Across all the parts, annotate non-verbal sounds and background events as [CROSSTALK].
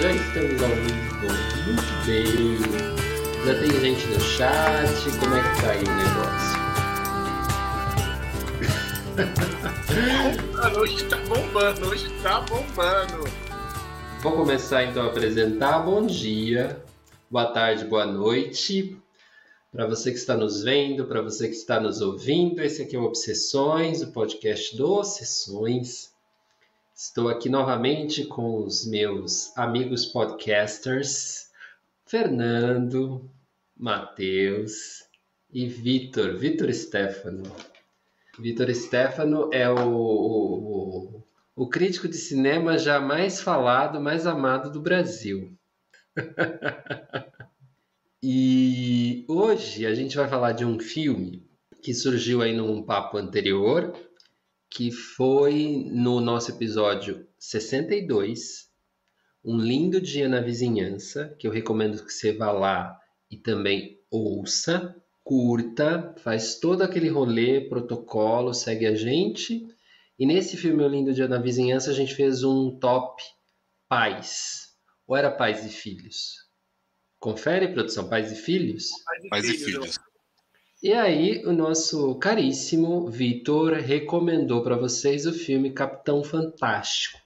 já estamos ao vivo. Muito bem. Já tem gente no chat. Como é que tá aí o negócio? hoje tá bombando, hoje tá bombando. Vou começar então a apresentar. Bom dia, boa tarde, boa noite. Para você que está nos vendo, para você que está nos ouvindo, esse aqui é o Obsessões, o podcast do Obsessões. Estou aqui novamente com os meus amigos podcasters, Fernando, Matheus e Vitor, Vitor Stefano. Vitor Stefano é o, o, o, crítico de cinema já mais falado, mais amado do Brasil. [LAUGHS] e hoje a gente vai falar de um filme que surgiu aí num papo anterior, que foi no nosso episódio 62, Um Lindo Dia na Vizinhança, que eu recomendo que você vá lá e também ouça, curta, faz todo aquele rolê, protocolo, segue a gente. E nesse filme Um Lindo Dia na Vizinhança, a gente fez um top pais. Ou era pais e filhos? Confere, produção, pais e filhos? Pais e filhos. E aí, o nosso caríssimo Vitor recomendou para vocês o filme Capitão Fantástico,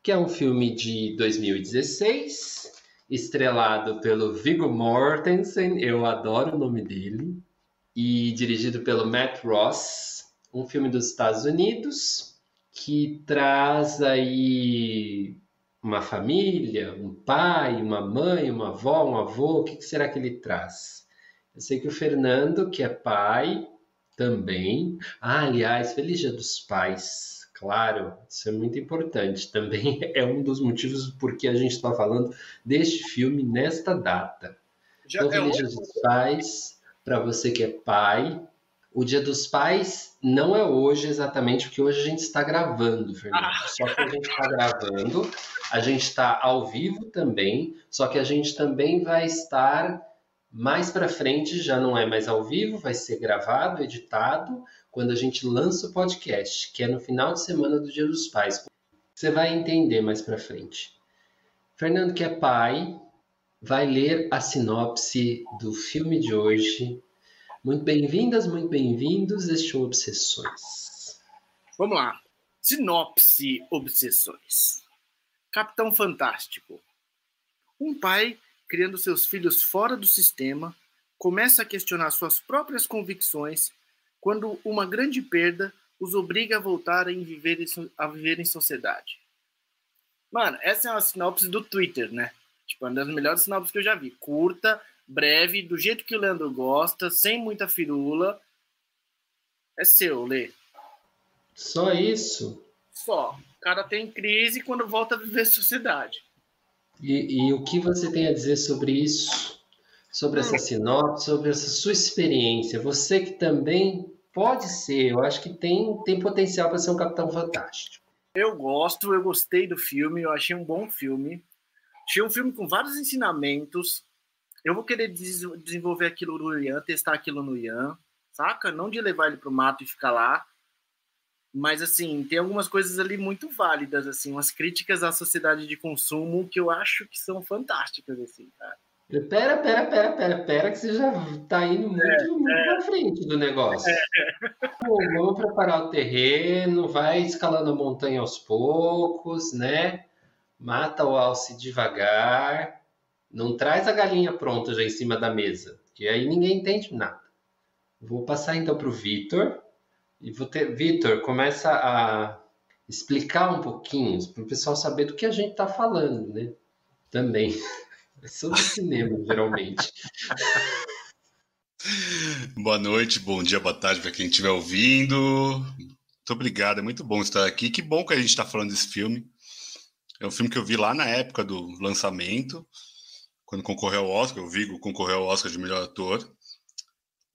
que é um filme de 2016, estrelado pelo Viggo Mortensen, eu adoro o nome dele, e dirigido pelo Matt Ross, um filme dos Estados Unidos que traz aí uma família, um pai, uma mãe, uma avó, um avô, o que será que ele traz? Eu sei que o Fernando, que é pai, também. Ah, aliás, Feliz Dia dos Pais. Claro, isso é muito importante. Também [LAUGHS] é um dos motivos por que a gente está falando deste filme nesta data. Já então, é Feliz Dia dos Pais, para você que é pai. O Dia dos Pais não é hoje exatamente, porque hoje a gente está gravando, Fernando. Ah. Só que a gente está gravando, a gente está ao vivo também, só que a gente também vai estar mais para frente já não é mais ao vivo, vai ser gravado, editado, quando a gente lança o podcast, que é no final de semana do Dia dos Pais. Você vai entender mais para frente. Fernando, que é pai, vai ler a sinopse do filme de hoje. Muito bem-vindas, muito bem-vindos. Este é Obsessões. Vamos lá. Sinopse Obsessões. Capitão Fantástico. Um pai criando seus filhos fora do sistema, começa a questionar suas próprias convicções quando uma grande perda os obriga a voltar a viver, a viver em sociedade. Mano, essa é uma sinopse do Twitter, né? Tipo, uma das melhores sinopses que eu já vi. Curta, breve, do jeito que o Leandro gosta, sem muita firula. É seu, Lê. Só isso? Só. O cara tem crise quando volta a viver em sociedade. E, e, o que você tem a dizer sobre isso? Sobre essa sinopse, sobre essa sua experiência? Você que também pode ser, eu acho que tem, tem potencial para ser um Capitão Fantástico. Eu gosto, eu gostei do filme, eu achei um bom filme. Achei um filme com vários ensinamentos. Eu vou querer desenvolver aquilo no Ian, testar aquilo no Ian, saca? Não de levar ele pro mato e ficar lá, mas, assim, tem algumas coisas ali muito válidas, assim, umas críticas à sociedade de consumo que eu acho que são fantásticas, assim, cara. Pera, pera, pera, pera, pera, que você já tá indo muito, é, muito é. pra frente do negócio. É. Pô, vamos preparar o terreno, vai escalando a montanha aos poucos, né? Mata o alce devagar. Não traz a galinha pronta já em cima da mesa, que aí ninguém entende nada. Vou passar então pro Vitor e Vitor, começa a explicar um pouquinho para o pessoal saber do que a gente está falando, né? Também. É [LAUGHS] sobre cinema, geralmente. [LAUGHS] Boa noite, bom dia, boa tarde para quem estiver ouvindo. Muito obrigado, é muito bom estar aqui. Que bom que a gente está falando desse filme. É um filme que eu vi lá na época do lançamento, quando concorreu ao Oscar. O Vigo concorreu ao Oscar de melhor ator.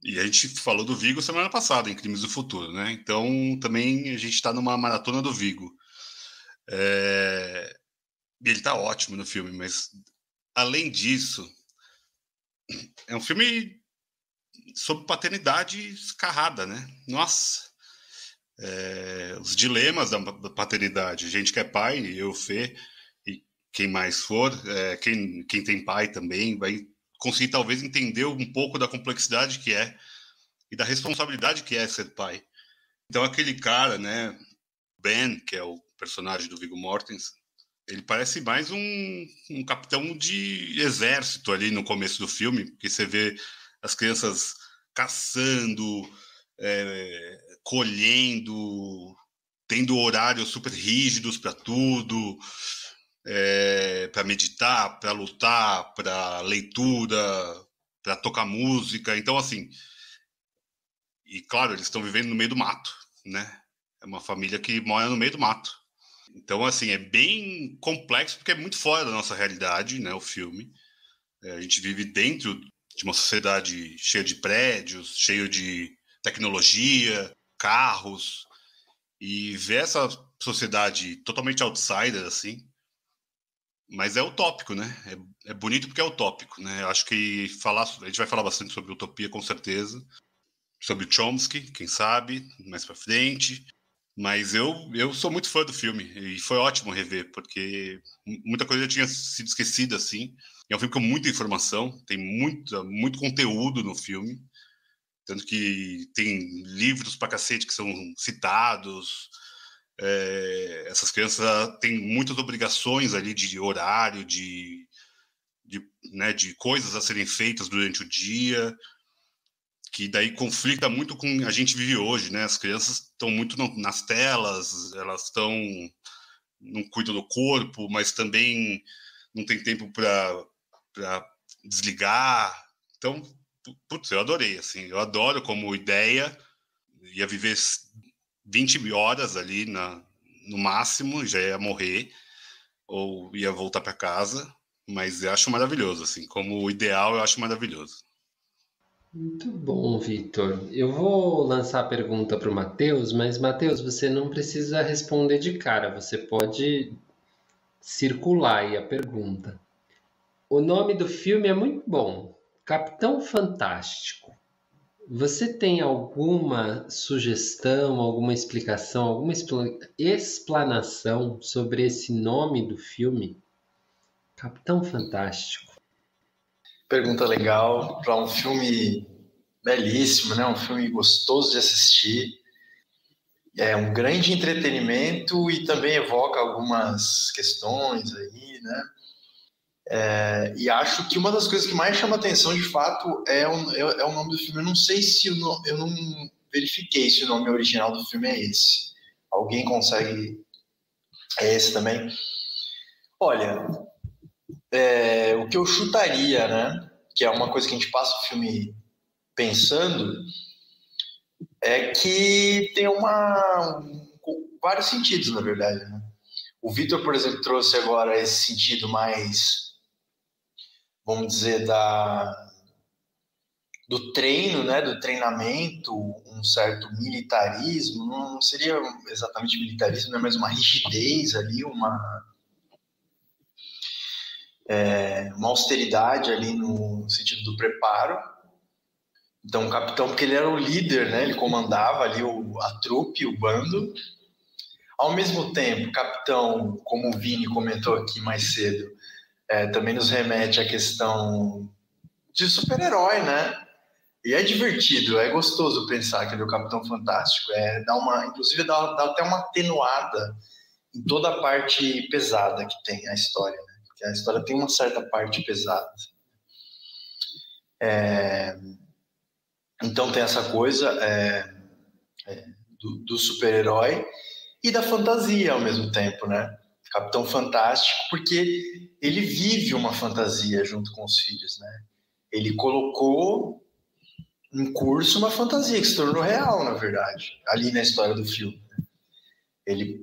E a gente falou do Vigo semana passada, em Crimes do Futuro, né? Então também a gente está numa maratona do Vigo. É... Ele está ótimo no filme, mas além disso, é um filme sobre paternidade escarrada, né? Nossa! É... Os dilemas da paternidade. Gente que é pai, eu, Fê, e quem mais for, é, quem, quem tem pai também, vai conseguir talvez entender um pouco da complexidade que é e da responsabilidade que é ser pai. Então aquele cara, né, Ben, que é o personagem do Viggo Mortensen, ele parece mais um, um capitão de exército ali no começo do filme, porque você vê as crianças caçando, é, colhendo, tendo horários super rígidos para tudo, é, para meditar, para lutar, para leitura, para tocar música. Então, assim, e claro, eles estão vivendo no meio do mato, né? É uma família que mora no meio do mato. Então, assim, é bem complexo porque é muito fora da nossa realidade, né? O filme. É, a gente vive dentro de uma sociedade cheia de prédios, cheio de tecnologia, carros, e ver essa sociedade totalmente outsider, assim, mas é utópico, né? É, é, bonito porque é utópico, né? Acho que falar, a gente vai falar bastante sobre utopia, com certeza, sobre Chomsky, quem sabe, mais para frente. Mas eu, eu sou muito fã do filme e foi ótimo rever, porque muita coisa já tinha sido esquecida, assim. É um filme com muita informação, tem muito, muito conteúdo no filme. Tanto que tem livros para cacete que são citados. É, essas crianças têm muitas obrigações ali de horário, de, de, né, de coisas a serem feitas durante o dia que daí conflita muito com a gente vive hoje, né? As crianças estão muito nas telas, elas estão não cuidam do corpo, mas também não tem tempo para desligar. Então, putz, eu adorei, assim, eu adoro como ideia, ia viver 20 horas ali na, no máximo, já ia morrer, ou ia voltar para casa, mas eu acho maravilhoso, assim, como ideal eu acho maravilhoso. Muito bom, Vitor. Eu vou lançar a pergunta para o Matheus, mas Matheus, você não precisa responder de cara, você pode circular aí a pergunta. O nome do filme é muito bom, Capitão Fantástico. Você tem alguma sugestão, alguma explicação, alguma explanação sobre esse nome do filme? Capitão Fantástico. Pergunta legal para um filme belíssimo, né? Um filme gostoso de assistir. É um grande entretenimento e também evoca algumas questões aí, né? É, e acho que uma das coisas que mais chama atenção, de fato, é o, é, é o nome do filme. Eu não sei se o eu não verifiquei se o nome original do filme é esse. Alguém consegue? É esse também? Olha, é, o que eu chutaria, né? Que é uma coisa que a gente passa o filme pensando, é que tem uma vários sentidos, na verdade. Né? O Vitor, por exemplo, trouxe agora esse sentido mais, vamos dizer, da do treino, né, do treinamento, um certo militarismo, não seria exatamente militarismo, né, mas uma rigidez ali, uma é, uma austeridade ali no sentido do preparo. Então, o capitão, porque ele era o líder, né? Ele comandava ali o, a trupe, o bando. Ao mesmo tempo, capitão, como o Vini comentou aqui mais cedo, é, também nos remete à questão de super-herói, né? E é divertido, é gostoso pensar que ele é o Capitão Fantástico. É, dá uma, inclusive, dá, dá até uma atenuada em toda a parte pesada que tem a história que a história tem uma certa parte pesada. É, então tem essa coisa é, é, do, do super-herói e da fantasia ao mesmo tempo, né? Capitão Fantástico, porque ele vive uma fantasia junto com os filhos, né? Ele colocou em curso uma fantasia que se tornou real, na verdade, ali na história do filme. Né? Ele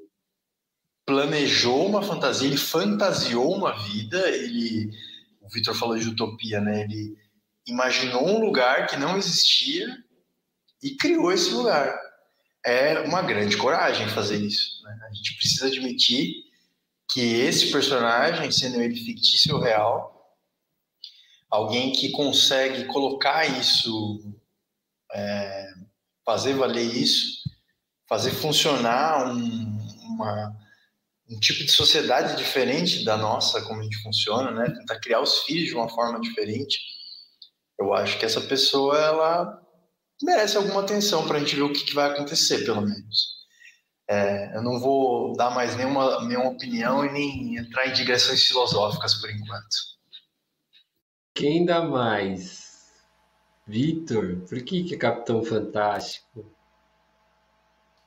planejou uma fantasia, ele fantasiou uma vida, ele, o Vitor falou de utopia, né? Ele imaginou um lugar que não existia e criou esse lugar. É uma grande coragem fazer isso. Né? A gente precisa admitir que esse personagem, sendo ele fictício ou real, alguém que consegue colocar isso, é, fazer valer isso, fazer funcionar um, uma um tipo de sociedade diferente da nossa, como a gente funciona, né? Tentar criar os filhos de uma forma diferente. Eu acho que essa pessoa, ela merece alguma atenção para a gente ver o que, que, vai acontecer, pelo menos. É, eu não vou dar mais nenhuma, nenhuma opinião e nem entrar em digressões filosóficas por enquanto. Quem dá mais? Vitor, por que, que é Capitão Fantástico?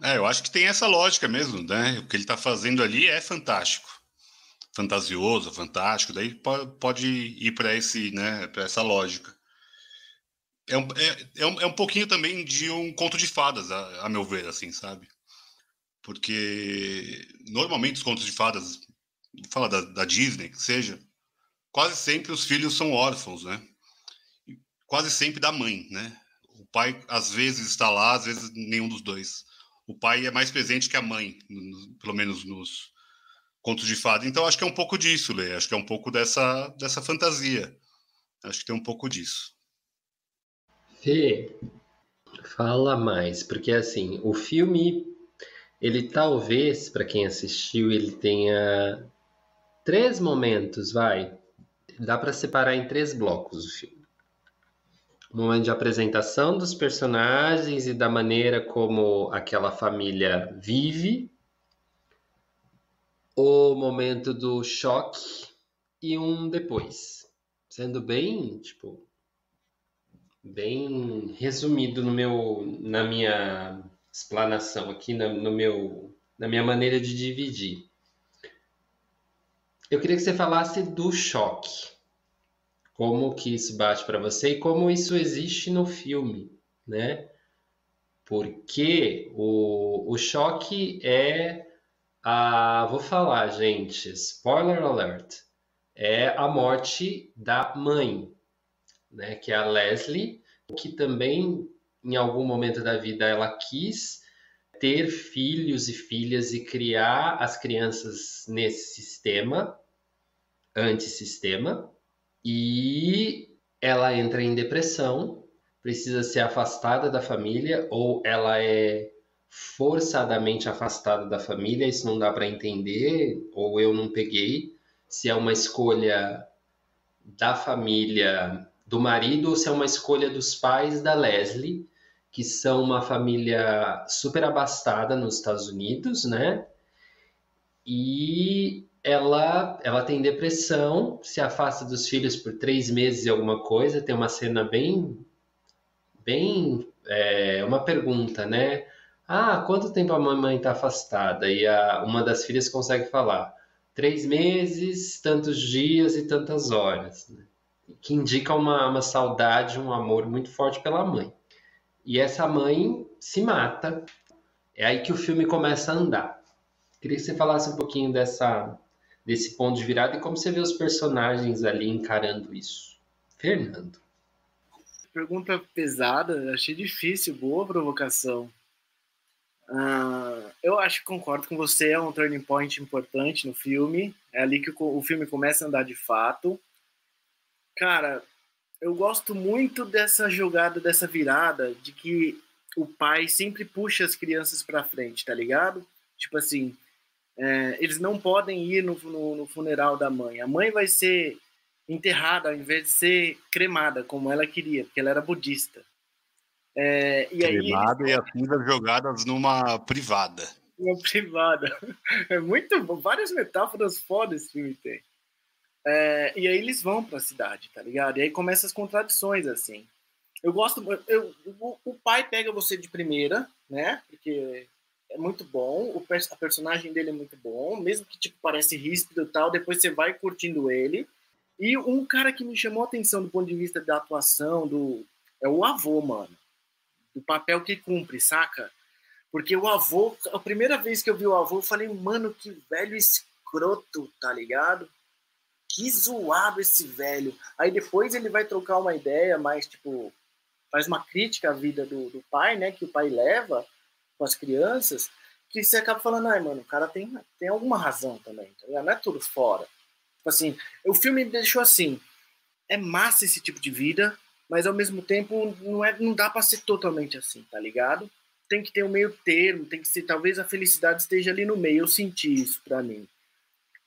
É, eu acho que tem essa lógica mesmo, né? O que ele está fazendo ali é fantástico, fantasioso, fantástico. Daí pode ir para esse, né? Para essa lógica. É um, é, é, um, é um pouquinho também de um conto de fadas, a, a meu ver, assim, sabe? Porque normalmente os contos de fadas, fala da, da Disney, que seja, quase sempre os filhos são órfãos, né? Quase sempre da mãe, né? O pai às vezes está lá, às vezes nenhum dos dois o pai é mais presente que a mãe, no, pelo menos nos contos de fada. Então acho que é um pouco disso, Lê. Acho que é um pouco dessa, dessa fantasia. Acho que tem um pouco disso. Fê, fala mais, porque assim, o filme, ele talvez, para quem assistiu, ele tenha três momentos, vai. Dá para separar em três blocos o filme. Momento de apresentação dos personagens e da maneira como aquela família vive, o momento do choque e um depois, sendo bem, tipo, bem resumido no meu, na minha explanação aqui, no meu, na minha maneira de dividir. Eu queria que você falasse do choque como que isso bate para você e como isso existe no filme, né? Porque o, o choque é a, vou falar, gente, spoiler alert, é a morte da mãe, né? Que é a Leslie, que também em algum momento da vida ela quis ter filhos e filhas e criar as crianças nesse sistema, antissistema, e ela entra em depressão, precisa ser afastada da família ou ela é forçadamente afastada da família, isso não dá para entender, ou eu não peguei, se é uma escolha da família do marido ou se é uma escolha dos pais da Leslie, que são uma família super abastada nos Estados Unidos, né? E ela, ela tem depressão, se afasta dos filhos por três meses e alguma coisa. Tem uma cena bem, bem, é, uma pergunta, né? Ah, quanto tempo a mamãe está afastada? E a, uma das filhas consegue falar três meses, tantos dias e tantas horas, né? que indica uma, uma saudade, um amor muito forte pela mãe. E essa mãe se mata. É aí que o filme começa a andar. Queria que você falasse um pouquinho dessa desse ponto de virada e como você vê os personagens ali encarando isso. Fernando. Pergunta pesada, achei difícil, boa provocação. Uh, eu acho que concordo com você, é um turning point importante no filme. É ali que o, o filme começa a andar de fato. Cara, eu gosto muito dessa jogada, dessa virada, de que o pai sempre puxa as crianças para frente, tá ligado? Tipo assim, é, eles não podem ir no, no, no, funeral da mãe. A mãe vai ser enterrada ao invés de ser cremada, como ela queria, porque ela era budista. É, e cremada aí, e as cinzas jogadas numa privada. Uma privada. [LAUGHS] É muito bom. Várias metáforas fodas esse filme tem. É, e aí eles vão para a cidade, tá ligado? E aí começam as contradições, assim. Eu gosto. Eu, o, pai pega você de primeira, né? Porque é muito bom, o a personagem dele é muito bom, mesmo que tipo parece ríspido e tal, depois você vai curtindo ele. E um cara que me chamou a atenção do ponto de vista da atuação do é o avô, mano. Do papel que cumpre, saca? Porque o avô, a primeira vez que eu vi o avô, eu falei, mano, que velho escroto, tá ligado? Que zoado esse velho. Aí depois ele vai trocar uma ideia, mais tipo, faz uma crítica à vida do, do pai, né? Que o pai leva com as crianças, que você acaba falando, ai, mano, o cara tem, tem alguma razão também, tá Não é tudo fora. Tipo assim, o filme deixou assim, é massa esse tipo de vida, mas ao mesmo tempo não, é, não dá para ser totalmente assim, tá ligado? tem que ter um meio termo, tem que ser, talvez a felicidade esteja ali no meio. Eu senti isso para mim.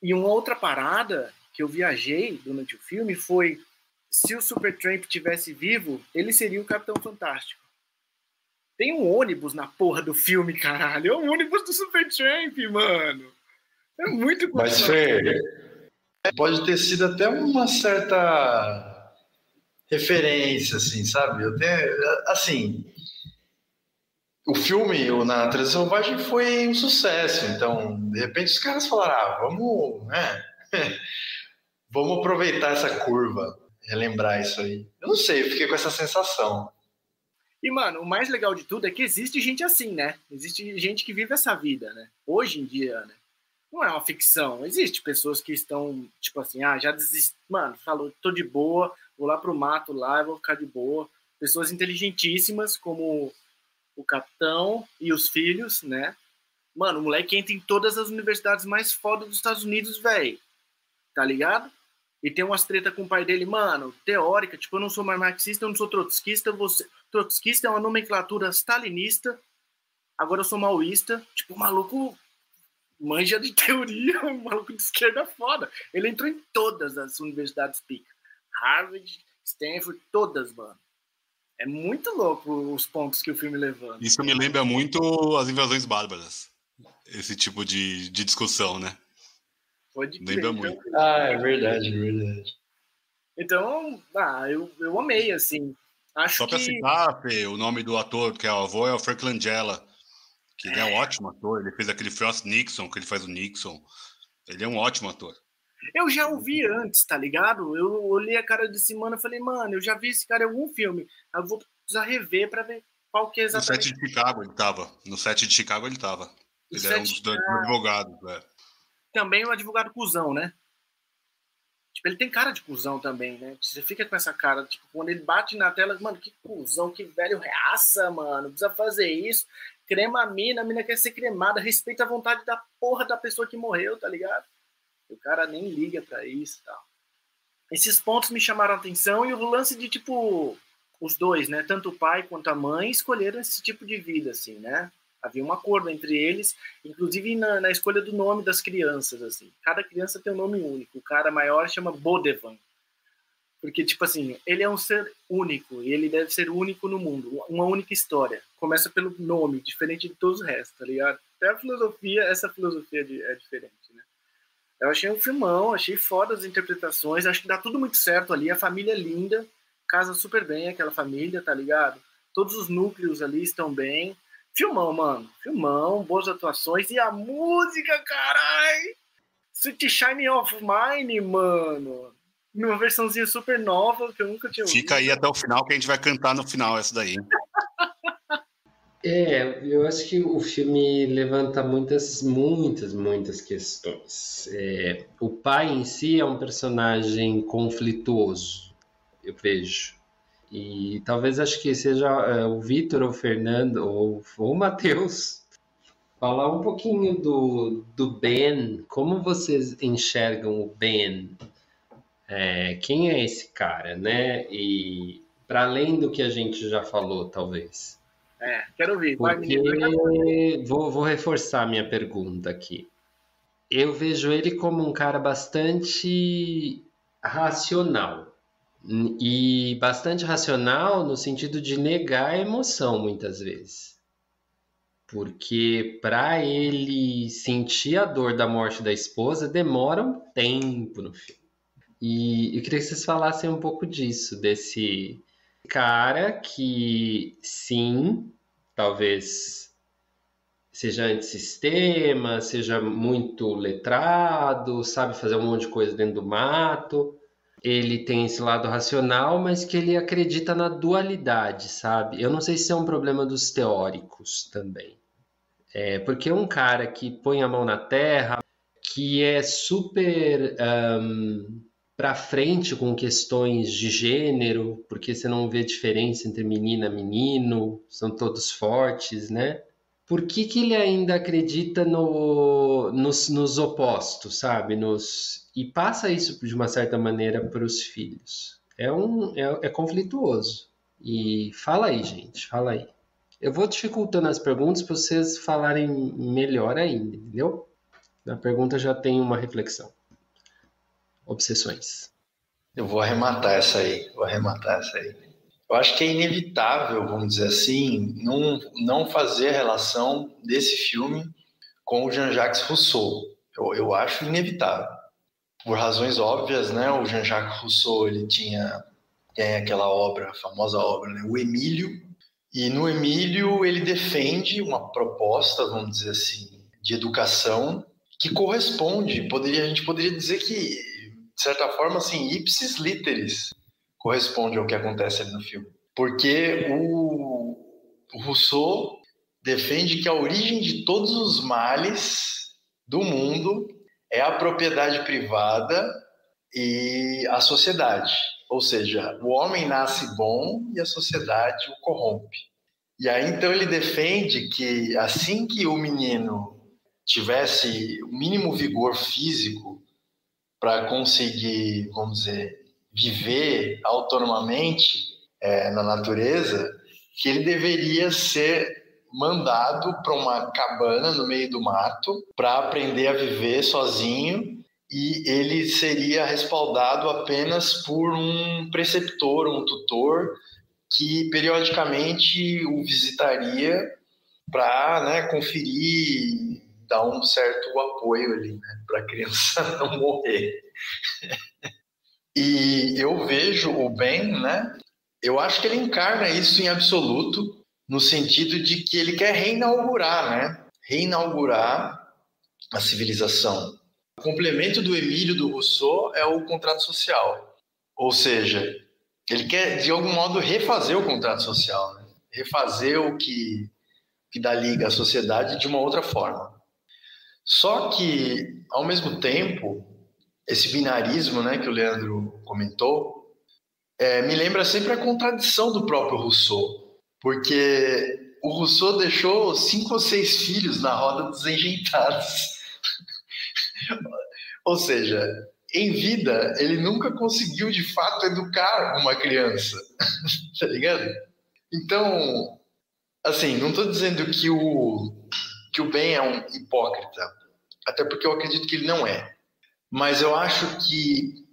E uma outra parada que eu viajei durante o filme foi se o Supertramp tivesse vivo, ele seria o Capitão Fantástico. Tem um ônibus na porra do filme, caralho. É o ônibus do Supertramp, mano. É muito Mas, Fer, pode ter sido até uma certa referência, assim, sabe? Eu tenho, assim, o filme, o Na Natureza Selvagem, foi um sucesso. Então, de repente, os caras falaram: ah, vamos, né? [LAUGHS] vamos aproveitar essa curva, relembrar isso aí. Eu não sei, eu fiquei com essa sensação. E, mano, o mais legal de tudo é que existe gente assim, né? Existe gente que vive essa vida, né? Hoje em dia, né? Não é uma ficção. Existe pessoas que estão, tipo assim, ah, já desisti. Mano, falou, tô de boa, vou lá pro mato lá, vou ficar de boa. Pessoas inteligentíssimas, como o capitão e os filhos, né? Mano, o moleque entra em todas as universidades mais fodas dos Estados Unidos, velho. Tá ligado? E tem umas treta com o pai dele, mano, teórica, tipo, eu não sou mais marxista, eu não sou trotskista, você... trotskista é uma nomenclatura stalinista, agora eu sou maoísta, tipo, o maluco manja de [LAUGHS] teoria, um maluco de esquerda foda. Ele entrou em todas as universidades pica. Harvard, Stanford, todas, mano. É muito louco os pontos que o filme levanta. Isso me lembra muito as invasões bárbaras. Esse tipo de, de discussão, né? Pode crer. Lembra muito. Ah, é verdade, é verdade. Então, ah, eu, eu amei, assim. Acho Só pra que... citar, Fê, o nome do ator, que é o avô, é o Frank Langella, que ele é um ótimo ator. Ele fez aquele Frost Nixon, que ele faz o Nixon. Ele é um ótimo ator. Eu já ouvi antes, tá ligado? Eu olhei a cara de semana e falei, mano, eu já vi esse cara em algum filme. Eu vou precisar rever pra ver qual que é exatamente. No set de Chicago ele tava. No set de Chicago ele tava. Ele era um dos dois advogados. É. Também um advogado cuzão, né? Tipo, ele tem cara de cuzão também, né? Você fica com essa cara, tipo, quando ele bate na tela, mano, que cuzão, que velho reaça, mano. Precisa fazer isso. Crema a mina, a mina quer ser cremada, respeita a vontade da porra da pessoa que morreu, tá ligado? O cara nem liga para isso e tal. Esses pontos me chamaram a atenção e o lance de, tipo, os dois, né? Tanto o pai quanto a mãe escolheram esse tipo de vida, assim, né? Havia um acordo entre eles, inclusive na, na escolha do nome das crianças, assim. Cada criança tem um nome único. O cara maior chama Bodevan. Porque, tipo assim, ele é um ser único e ele deve ser único no mundo. Uma única história. Começa pelo nome, diferente de todos os restos, tá? Até a filosofia, essa filosofia é diferente, né? Eu achei um filmão, achei foda as interpretações, acho que dá tudo muito certo ali, a família é linda, casa super bem aquela família, tá ligado? Todos os núcleos ali estão bem. Filmão, mano, filmão, boas atuações e a música, carai! Sweet Shine of Mine, mano. Uma versãozinha super nova que eu nunca tinha ouvido. Fica aí até o final que a gente vai cantar no final essa daí. [LAUGHS] É, eu acho que o filme levanta muitas, muitas, muitas questões. É, o pai em si é um personagem conflituoso, eu vejo. E talvez acho que seja é, o Vitor ou o Fernando ou, ou o Matheus falar um pouquinho do, do Ben, como vocês enxergam o Ben? É, quem é esse cara, né? E para além do que a gente já falou, talvez. É, quero ouvir. Porque... Vou, vou reforçar minha pergunta aqui. Eu vejo ele como um cara bastante racional. E bastante racional no sentido de negar a emoção, muitas vezes. Porque para ele sentir a dor da morte da esposa demora um tempo no filme. E eu queria que vocês falassem um pouco disso, desse cara que, sim, talvez seja antissistema, seja muito letrado, sabe fazer um monte de coisa dentro do mato. Ele tem esse lado racional, mas que ele acredita na dualidade, sabe? Eu não sei se é um problema dos teóricos também. É, porque um cara que põe a mão na terra, que é super um, para frente com questões de gênero, porque você não vê diferença entre menina e menino, são todos fortes, né? Por que, que ele ainda acredita no, nos, nos opostos, sabe? Nos, e passa isso de uma certa maneira para os filhos. É, um, é, é conflituoso. E fala aí, gente, fala aí. Eu vou dificultando as perguntas para vocês falarem melhor ainda, entendeu? A pergunta já tem uma reflexão. Obsessões. Eu vou arrematar essa aí, vou arrematar essa aí. Eu acho que é inevitável, vamos dizer assim, não, não fazer relação desse filme com o Jean-Jacques Rousseau. Eu, eu acho inevitável. Por razões óbvias, né? O Jean-Jacques Rousseau, ele tinha tem aquela obra, a famosa obra, né? O Emílio. E no Emílio ele defende uma proposta, vamos dizer assim, de educação que corresponde, poderia, a gente poderia dizer que, de certa forma, assim, ipsis literis, corresponde ao que acontece ali no filme. Porque o, Rousseau defende que a origem de todos os males do mundo é a propriedade privada e a sociedade. Ou seja, o homem nasce bom e a sociedade o corrompe. E aí então ele defende que assim que o menino tivesse o mínimo vigor físico para conseguir, vamos dizer, viver autonomamente é, na natureza, que ele deveria ser mandado para uma cabana no meio do mato para aprender a viver sozinho e ele seria respaldado apenas por um preceptor, um tutor, que periodicamente o visitaria para né, conferir, dar um certo apoio ali, né, para a criança [LAUGHS] não morrer. E eu vejo o Ben, né, eu acho que ele encarna isso em absoluto, no sentido de que ele quer reinaugurar, né, reinaugurar a civilização o complemento do Emílio do Rousseau é o contrato social. Ou seja, ele quer, de algum modo, refazer o contrato social, né? refazer o que, que dá liga à sociedade de uma outra forma. Só que, ao mesmo tempo, esse binarismo né, que o Leandro comentou, é, me lembra sempre a contradição do próprio Rousseau, porque o Rousseau deixou cinco ou seis filhos na roda dos enjeitados. [LAUGHS] Ou seja, em vida, ele nunca conseguiu de fato educar uma criança. [LAUGHS] tá ligado? Então, assim, não estou dizendo que o, que o Ben é um hipócrita, até porque eu acredito que ele não é. Mas eu acho que,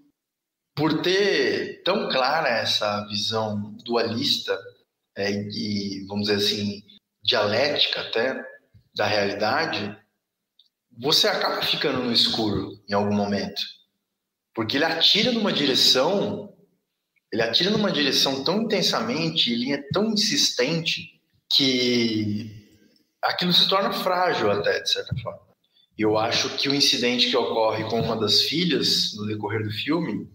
por ter tão clara essa visão dualista é, e, vamos dizer assim, dialética até da realidade, você acaba ficando no escuro em algum momento. Porque ele atira numa direção, ele atira numa direção tão intensamente, ele é tão insistente que aquilo se torna frágil até, de certa forma. Eu acho que o incidente que ocorre com uma das filhas no decorrer do filme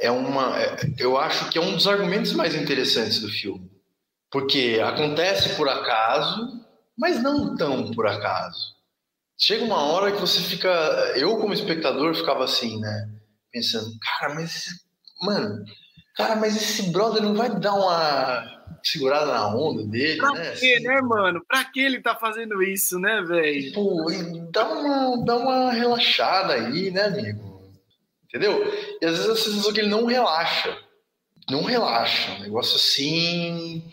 é uma, é, eu acho que é um dos argumentos mais interessantes do filme, porque acontece por acaso, mas não tão por acaso chega uma hora que você fica. Eu, como espectador, ficava assim, né? Pensando, cara, mas. Mano, cara, mas esse brother não vai dar uma segurada na onda dele, pra né? Quê, assim, né, mano? Pra que ele tá fazendo isso, né, velho? Tipo, dá uma, dá uma relaxada aí, né, amigo? Entendeu? E às vezes a sensação que ele não relaxa. Não relaxa. Um negócio assim.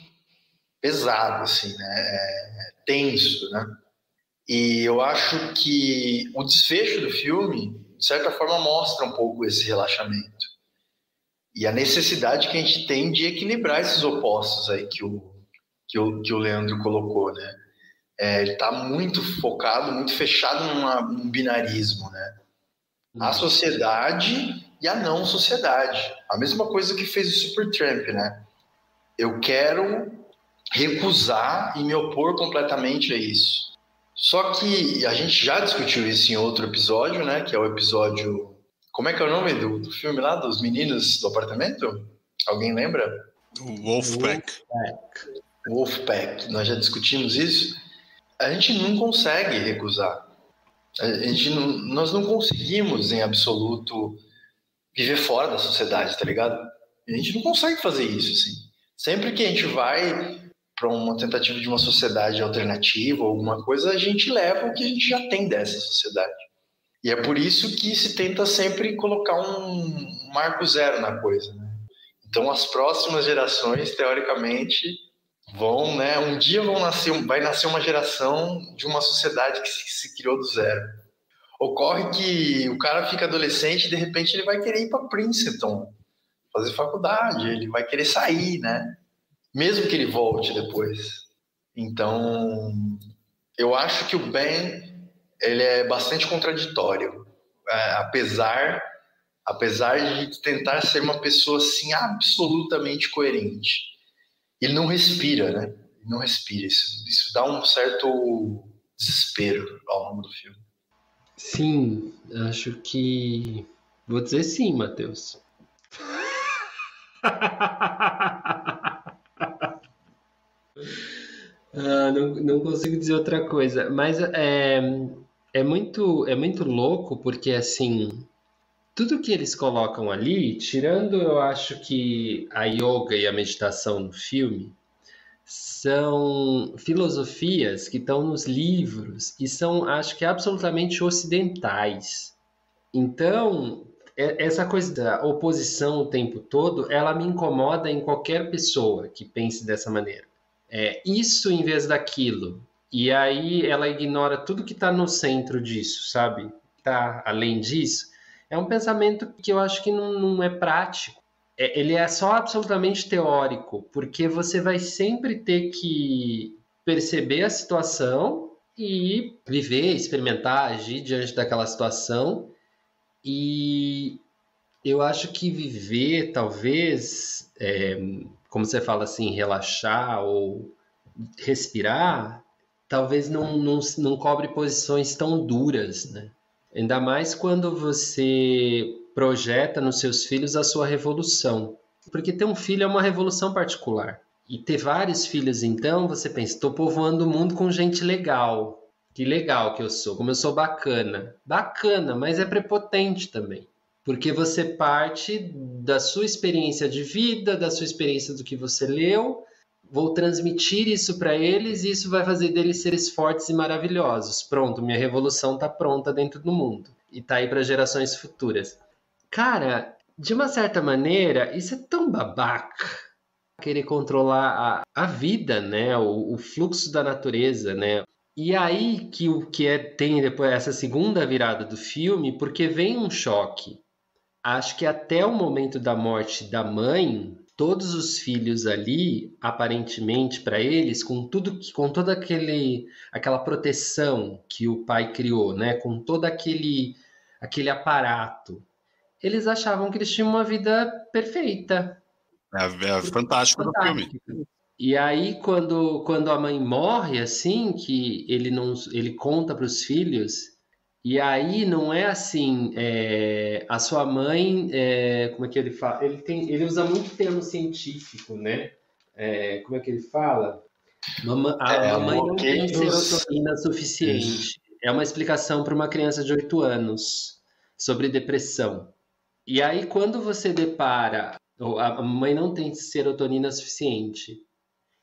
pesado, assim, né? É, é tenso, né? E eu acho que o desfecho do filme, de certa forma, mostra um pouco esse relaxamento. E a necessidade que a gente tem de equilibrar esses opostos aí que o, que o, que o Leandro colocou, né? É, ele está muito focado, muito fechado numa, num binarismo, né? A uhum. sociedade e a não sociedade. A mesma coisa que fez o Supertramp, né? Eu quero recusar e me opor completamente a isso. Só que a gente já discutiu isso em outro episódio, né? Que é o episódio. Como é que é o nome do, do filme lá, dos meninos do apartamento? Alguém lembra? Wolfpack. Wolfpack. Wolfpack. Nós já discutimos isso. A gente não consegue recusar. A gente não, nós não conseguimos, em absoluto, viver fora da sociedade, tá ligado? A gente não consegue fazer isso, assim. Sempre que a gente vai para uma tentativa de uma sociedade alternativa ou alguma coisa, a gente leva o que a gente já tem dessa sociedade. E é por isso que se tenta sempre colocar um marco zero na coisa. Né? Então, as próximas gerações, teoricamente, vão, né? Um dia vão nascer, vai nascer uma geração de uma sociedade que se, se criou do zero. Ocorre que o cara fica adolescente e de repente ele vai querer ir para Princeton, fazer faculdade, ele vai querer sair, né? Mesmo que ele volte depois. Então, eu acho que o Ben ele é bastante contraditório, é, apesar apesar de tentar ser uma pessoa assim absolutamente coerente. Ele não respira, né? Ele não respira. Isso, isso dá um certo desespero ao longo do filme. Sim, acho que vou dizer sim, Matheus. [LAUGHS] Ah, não, não consigo dizer outra coisa, mas é, é muito é muito louco porque assim tudo que eles colocam ali, tirando eu acho que a yoga e a meditação no filme, são filosofias que estão nos livros e são, acho que, absolutamente ocidentais. Então, essa coisa da oposição o tempo todo, ela me incomoda em qualquer pessoa que pense dessa maneira é, isso em vez daquilo. E aí ela ignora tudo que está no centro disso, sabe? Tá além disso. É um pensamento que eu acho que não, não é prático. É, ele é só absolutamente teórico, porque você vai sempre ter que perceber a situação e viver, experimentar, agir diante daquela situação. E eu acho que viver, talvez, é, como você fala assim, relaxar ou respirar, talvez não, não, não cobre posições tão duras, né? Ainda mais quando você projeta nos seus filhos a sua revolução. Porque ter um filho é uma revolução particular. E ter vários filhos, então, você pensa, estou povoando o mundo com gente legal. Que legal que eu sou, como eu sou bacana. Bacana, mas é prepotente também porque você parte da sua experiência de vida, da sua experiência do que você leu. Vou transmitir isso para eles e isso vai fazer deles seres fortes e maravilhosos. Pronto, minha revolução está pronta dentro do mundo e está aí para gerações futuras. Cara, de uma certa maneira, isso é tão babaca querer controlar a, a vida, né? O, o, fluxo da natureza, né? E aí que o que é, tem depois essa segunda virada do filme, porque vem um choque acho que até o momento da morte da mãe, todos os filhos ali, aparentemente para eles, com tudo com toda aquele aquela proteção que o pai criou, né, com todo aquele aquele aparato, eles achavam que eles tinham uma vida perfeita. É, é fantástico filme. E aí quando quando a mãe morre assim, que ele não ele conta para os filhos e aí não é assim, é, a sua mãe, é, como é que ele fala? Ele, tem, ele usa muito termo científico, né? É, como é que ele fala? a, é, a mãe não tem serotonina suficiente. É uma explicação para uma criança de 8 anos sobre depressão. E aí, quando você depara, a mãe não tem serotonina suficiente.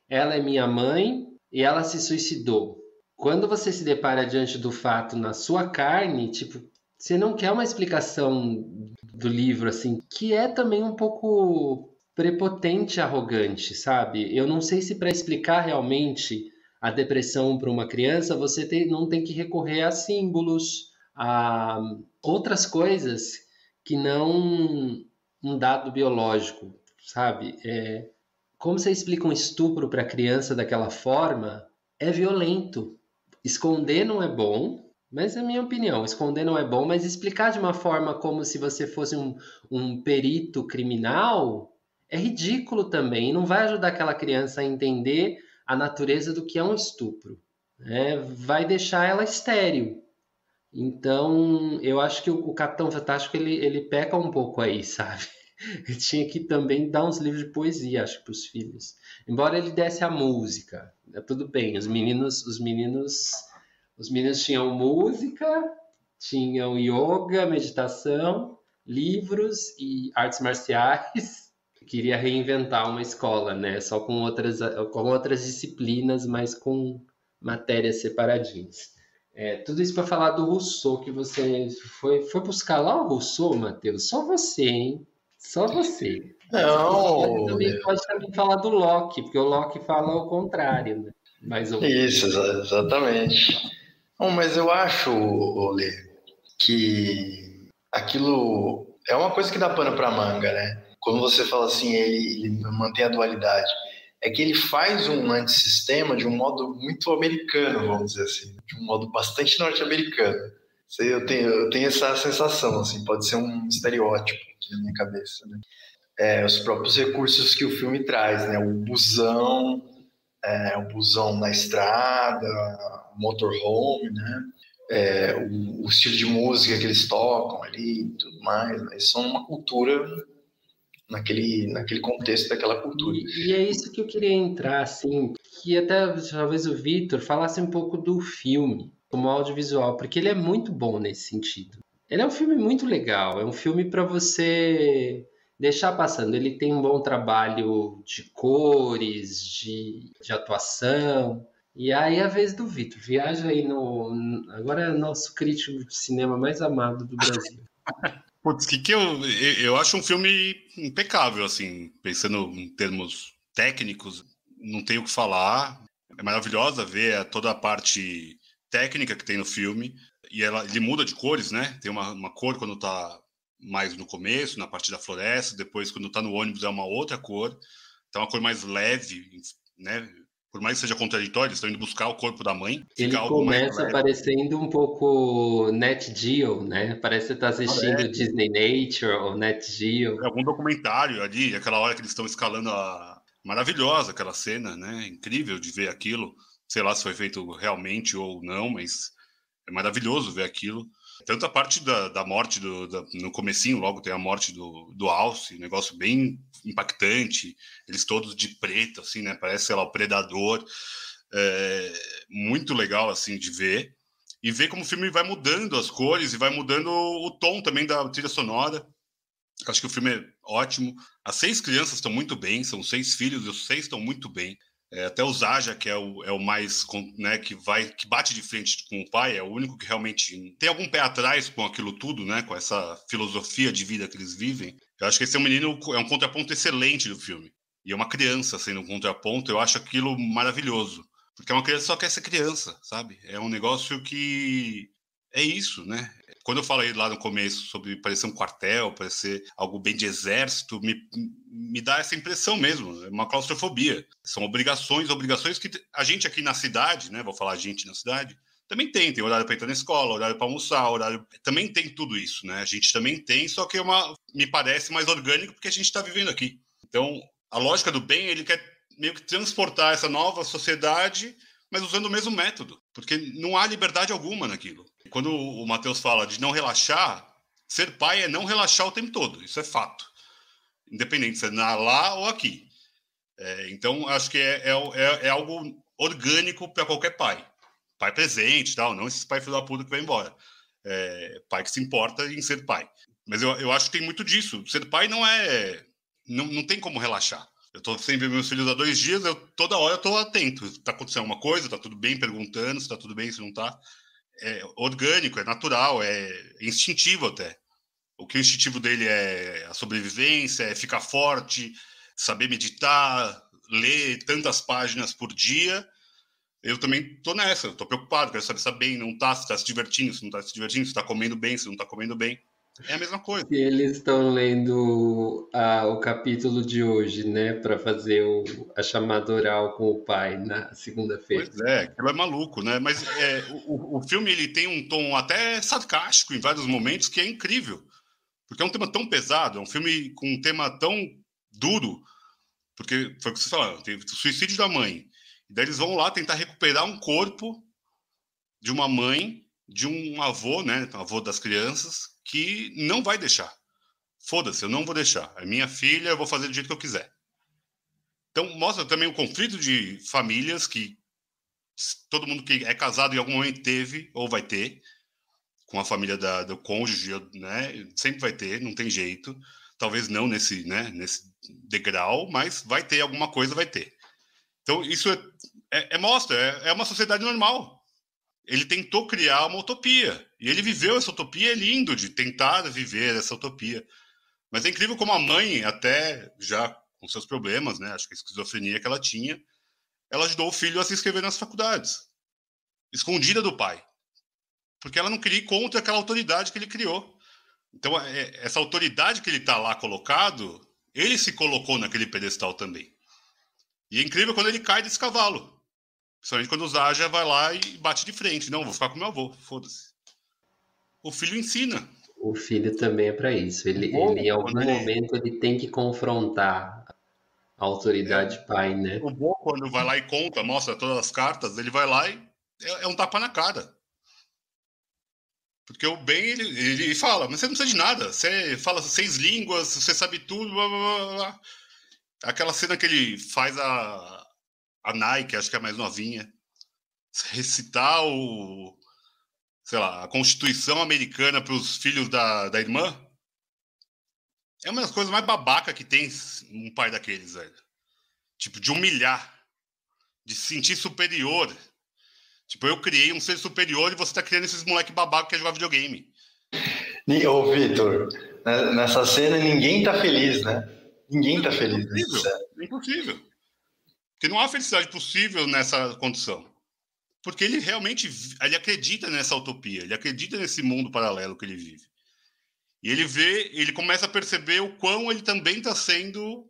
Ela é minha mãe e ela se suicidou quando você se depara diante do fato na sua carne, tipo, você não quer uma explicação do livro, assim, que é também um pouco prepotente arrogante, sabe? Eu não sei se para explicar realmente a depressão para uma criança, você tem, não tem que recorrer a símbolos, a outras coisas que não um dado biológico, sabe? É, como você explica um estupro para a criança daquela forma, é violento. Esconder não é bom, mas é a minha opinião. Esconder não é bom, mas explicar de uma forma como se você fosse um, um perito criminal é ridículo também. Não vai ajudar aquela criança a entender a natureza do que é um estupro. Né? Vai deixar ela estéril. Então, eu acho que o, o Capitão Fantástico ele, ele peca um pouco aí, [LAUGHS] sabe? Ele tinha que também dar uns livros de poesia, acho, para os filhos. Embora ele desse a música, tudo bem. Os meninos, os meninos, os meninos tinham música, tinham yoga, meditação, livros e artes marciais. Queria reinventar uma escola, né? Só com outras, com outras disciplinas, mas com matérias separadinhas. É, tudo isso para falar do Rousseau, que você foi, foi buscar lá o Rousseau, Matheus? Só você, hein? Só você. Não. Também pode também falar do Loki, porque o Loki fala o contrário, né? Isso, exatamente. Bom, mas eu acho, Olê, que aquilo é uma coisa que dá pano para manga, né? Quando você fala assim, ele, ele mantém a dualidade é que ele faz um antissistema de um modo muito americano, vamos dizer assim, de um modo bastante norte-americano. Eu tenho, eu tenho essa sensação, assim, pode ser um estereótipo aqui na minha cabeça, né? É, os próprios recursos que o filme traz, né? O busão, é, o busão na estrada, o motorhome, né? É, o, o, estilo de música que eles tocam ali e tudo mais, né? São uma cultura naquele, naquele contexto daquela cultura. E, e, é isso que eu queria entrar, assim, que até talvez o Vitor falasse um pouco do filme, como audiovisual, porque ele é muito bom nesse sentido. Ele é um filme muito legal, é um filme para você deixar passando. Ele tem um bom trabalho de cores, de, de atuação. E aí a vez do Vitor, viaja aí no. Agora é nosso crítico de cinema mais amado do Brasil. [LAUGHS] Putz, que, que eu, eu acho um filme impecável, assim, pensando em termos técnicos, não tenho o que falar. É maravilhosa ver toda a parte técnica que tem no filme. E ela, ele muda de cores, né? Tem uma, uma cor quando tá mais no começo, na parte da floresta, depois quando tá no ônibus é uma outra cor. Então, uma cor mais leve, né? por mais que seja contraditório, eles estão indo buscar o corpo da mãe. Ele começa parecendo um pouco Net Geo, né? Parece que você está assistindo é. Disney Nature ou Net Geo. É algum documentário ali, aquela hora que eles estão escalando a... Maravilhosa aquela cena, né? Incrível de ver aquilo. Sei lá se foi feito realmente ou não, mas é maravilhoso ver aquilo. Tanto a parte da, da morte do, da, no comecinho, logo tem a morte do, do Alce, negócio bem impactante, eles todos de preto, assim, né? Parece, sei lá, o Predador. É, muito legal, assim, de ver. E ver como o filme vai mudando as cores e vai mudando o tom também da trilha sonora. Acho que o filme é ótimo. As seis crianças estão muito bem, são seis filhos e os seis estão muito bem. É, até o Zaja, que é o, é o mais, né, que vai, que bate de frente com o pai, é o único que realmente tem algum pé atrás com aquilo tudo, né, com essa filosofia de vida que eles vivem. Eu acho que esse é um menino, é um contraponto excelente do filme. E é uma criança sendo um contraponto, eu acho aquilo maravilhoso. Porque é uma criança só quer ser criança, sabe? É um negócio que é isso, né? Quando eu falei lá no começo sobre parecer um quartel, parecer algo bem de exército, me, me dá essa impressão mesmo, é uma claustrofobia. São obrigações, obrigações que a gente aqui na cidade, né, vou falar a gente na cidade, também tem, tem horário para entrar na escola, horário para almoçar, horário. Também tem tudo isso, né? A gente também tem, só que é uma, me parece mais orgânico porque a gente está vivendo aqui. Então, a lógica do bem, ele quer meio que transportar essa nova sociedade, mas usando o mesmo método, porque não há liberdade alguma naquilo. Quando o Matheus fala de não relaxar, ser pai é não relaxar o tempo todo, isso é fato. Independente se é lá ou aqui. É, então, acho que é, é, é, é algo orgânico para qualquer pai. Pai presente tal, não esses pai filho da puta que vai embora. É, pai que se importa em ser pai. Mas eu, eu acho que tem muito disso. Ser pai não é. Não, não tem como relaxar. Eu tô sem ver meus filhos há dois dias, eu toda hora eu tô atento. Tá acontecendo alguma coisa, tá tudo bem, perguntando se tá tudo bem, se não tá é orgânico, é natural, é instintivo até. O que o instintivo dele é a sobrevivência, é ficar forte, saber meditar, ler tantas páginas por dia. Eu também tô nessa, tô preocupado, quero saber se tá bem, não tá, se tá se divertindo, se não tá se divertindo, se tá comendo bem, se não tá comendo bem. É a mesma coisa. E eles estão lendo a, o capítulo de hoje, né, para fazer o, a chamada oral com o pai na segunda-feira. Pois é, aquilo é maluco, né? Mas é, o, o filme ele tem um tom até sarcástico em vários momentos que é incrível, porque é um tema tão pesado, é um filme com um tema tão duro, porque foi o que você falou, tem o suicídio da mãe. E daí eles vão lá tentar recuperar um corpo de uma mãe, de um avô, né, avô das crianças, que não vai deixar. Foda-se, eu não vou deixar. É minha filha, eu vou fazer do jeito que eu quiser. Então, mostra também o conflito de famílias que todo mundo que é casado em algum momento teve ou vai ter, com a família da, do cônjuge, né? Sempre vai ter, não tem jeito. Talvez não nesse, né, nesse degrau, mas vai ter alguma coisa, vai ter. Então, isso é, é, é mostra, é, é uma sociedade normal ele tentou criar uma utopia. E ele viveu essa utopia, é lindo de tentar viver essa utopia. Mas é incrível como a mãe, até já com seus problemas, né? Acho que a esquizofrenia que ela tinha, ela ajudou o filho a se inscrever nas faculdades, escondida do pai, porque ela não queria ir contra aquela autoridade que ele criou. Então, é, essa autoridade que ele está lá colocado, ele se colocou naquele pedestal também. E é incrível quando ele cai desse cavalo. Principalmente quando o Zaja vai lá e bate de frente. Não, vou ficar com meu avô, foda-se. O filho ensina. O filho também é para isso. Ele, ele, em algum momento, ele tem que confrontar a autoridade é. pai, né? O Bo, quando vai lá e conta, mostra todas as cartas, ele vai lá e é, é um tapa na cara. Porque o Ben, ele, ele fala, mas você não precisa de nada. Você fala seis línguas, você sabe tudo, blá, blá, blá. Aquela cena que ele faz a, a Nike, acho que é a mais novinha, recitar o, sei lá, a Constituição Americana para os filhos da, da irmã, é uma das coisas mais babaca que tem um pai daqueles, velho. Tipo, de humilhar, de se sentir superior. Tipo, eu criei um ser superior e você tá criando esses moleque babaca que jogar videogame. Ô, Vitor, né, nessa cena ninguém tá feliz, né? Ninguém tá feliz. É impossível. É impossível. Porque não há felicidade possível nessa condição. Porque ele realmente ele acredita nessa utopia, ele acredita nesse mundo paralelo que ele vive. E ele vê, ele começa a perceber o quão ele também está sendo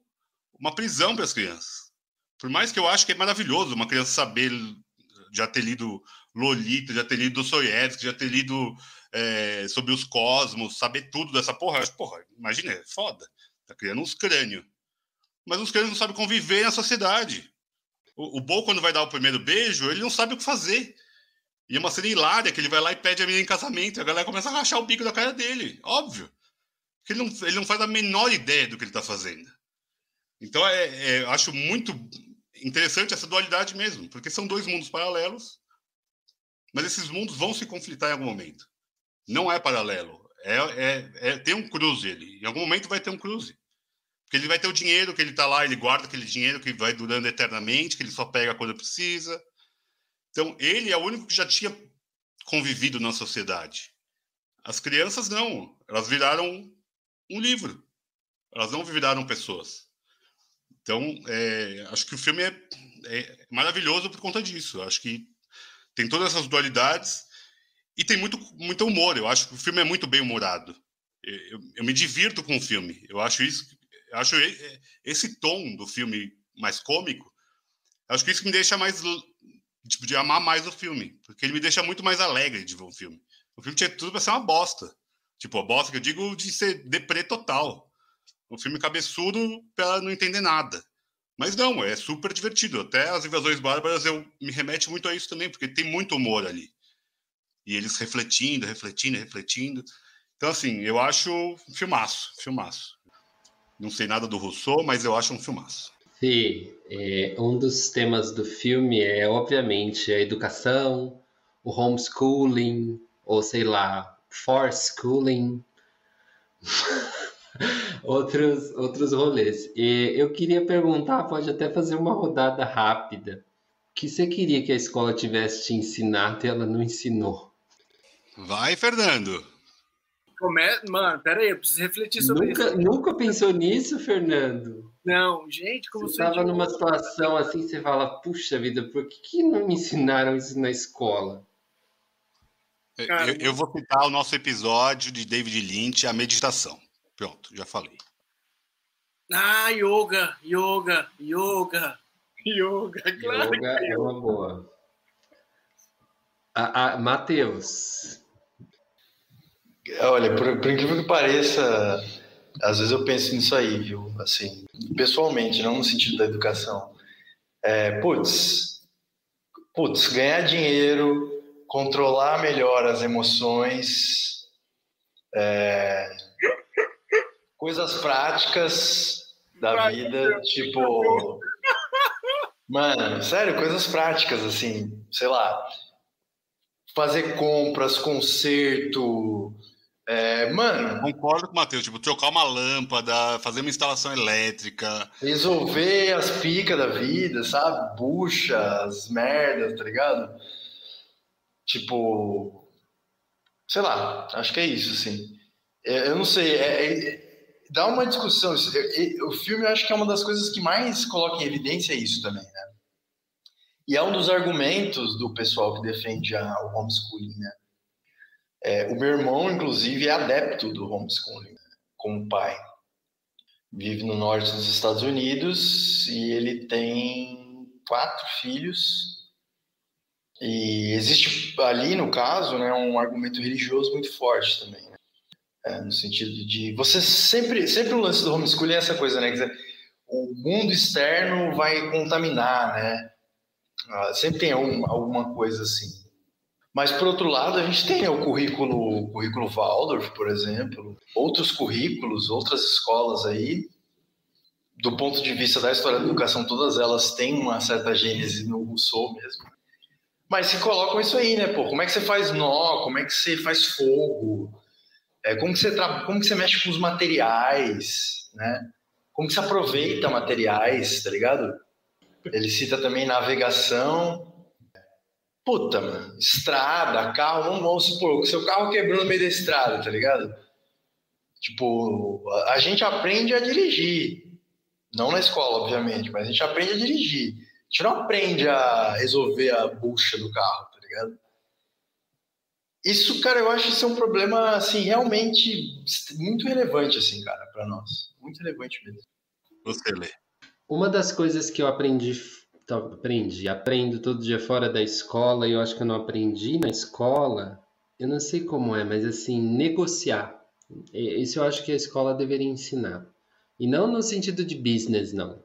uma prisão para as crianças. Por mais que eu acho que é maravilhoso uma criança saber já ter lido Lolita, já ter lido Dostoiévski, já ter lido é, sobre os cosmos, saber tudo dessa porra. Porra, imagina, é foda. Tá criando uns crânios. Mas os crânios não sabem conviver na sociedade. O, o Bo, quando vai dar o primeiro beijo, ele não sabe o que fazer. E é uma cena hilária que ele vai lá e pede a menina em casamento. E a galera começa a rachar o bico da cara dele. Óbvio. Porque ele não, ele não faz a menor ideia do que ele está fazendo. Então, é, é, acho muito interessante essa dualidade mesmo. Porque são dois mundos paralelos. Mas esses mundos vão se conflitar em algum momento. Não é paralelo. É, é, é, tem um cruze ele. Em algum momento vai ter um cruze. Porque ele vai ter o dinheiro que ele está lá, ele guarda aquele dinheiro que vai durando eternamente, que ele só pega quando precisa. Então, ele é o único que já tinha convivido na sociedade. As crianças não. Elas viraram um livro. Elas não viraram pessoas. Então, é, acho que o filme é, é, maravilhoso por conta disso. Acho que tem todas essas dualidades e tem muito, muito humor. Eu acho que o filme é muito bem humorado. Eu, eu me divirto com o filme. Eu acho isso acho esse tom do filme mais cômico, acho que isso me deixa mais tipo de amar mais o filme, porque ele me deixa muito mais alegre de ver o filme. O filme tinha tudo para ser uma bosta. Tipo, a bosta que eu digo de ser deprê total. Um filme cabeçudo para não entender nada. Mas não, é super divertido. Até as invasões bárbaras eu me remete muito a isso também, porque tem muito humor ali. E eles refletindo, refletindo, refletindo. Então, assim, eu acho filmaço, filmaço. Não sei nada do Rousseau, mas eu acho um filmaço. Sim, é, um dos temas do filme é, obviamente, a educação, o homeschooling, ou sei lá, force schooling, [LAUGHS] outros, outros rolês. E eu queria perguntar, pode até fazer uma rodada rápida. O que você queria que a escola tivesse te ensinado e ela não ensinou? Vai, Fernando! Come... Mano, peraí, eu preciso refletir sobre nunca, isso. Nunca pensou nisso, Fernando? Não, gente, como você estava numa situação assim, você fala, puxa vida, por que, que não me ensinaram isso na escola? Cara, eu, eu, vou citar o nosso episódio de David Lynch, a meditação. Pronto, já falei. Ah, yoga, yoga, yoga, yoga, claro. Yoga é uma boa. A, a, Matheus, Olha, por, por, incrível que pareça, às vezes eu penso nisso aí, viu? Assim, pessoalmente, não no sentido da educação. É, putz, putz, ganhar dinheiro, controlar melhor as emoções, é, coisas práticas da vida, tipo. Mano, sério, coisas práticas, assim, sei lá, fazer compras, conserto, é, mano. Concordo com o Matheus, tipo, trocar uma lâmpada, fazer uma instalação elétrica. Resolver as picas da vida, sabe? Bucha, as merdas, tá ligado? Tipo. Sei lá, acho que é isso, assim. É, eu não sei, é, é, dá uma discussão. O filme eu acho que é uma das coisas que mais coloca em evidência isso também, né? E é um dos argumentos do pessoal que defende a, o homeschooling, né? É, o meu irmão, inclusive, é adepto do homeschooling, né? como pai. Vive no norte dos Estados Unidos e ele tem quatro filhos. E existe ali, no caso, né, um argumento religioso muito forte também. Né? É, no sentido de você sempre sempre o lance do homeschooling é essa coisa né dizer, o mundo externo vai contaminar né ah, sempre tem algum, alguma coisa assim mas por outro lado a gente tem o currículo o currículo Waldorf por exemplo outros currículos outras escolas aí do ponto de vista da história da educação todas elas têm uma certa gênese no Rousseau mesmo mas se colocam isso aí né pô como é que você faz nó como é que você faz fogo é, como, que você tra... como que você mexe com os materiais, né? Como que você aproveita materiais, tá ligado? Ele cita também navegação. Puta, mano, estrada, carro, vamos, vamos supor, que seu carro quebrou no meio da estrada, tá ligado? Tipo, a gente aprende a dirigir. Não na escola, obviamente, mas a gente aprende a dirigir. A gente não aprende a resolver a bucha do carro, tá ligado? Isso, cara, eu acho que isso é um problema, assim, realmente muito relevante, assim, cara, para nós. Muito relevante mesmo. Você lê. Uma das coisas que eu aprendi, aprendi, aprendo todo dia fora da escola, e eu acho que eu não aprendi na escola, eu não sei como é, mas assim, negociar. Isso eu acho que a escola deveria ensinar. E não no sentido de business, não.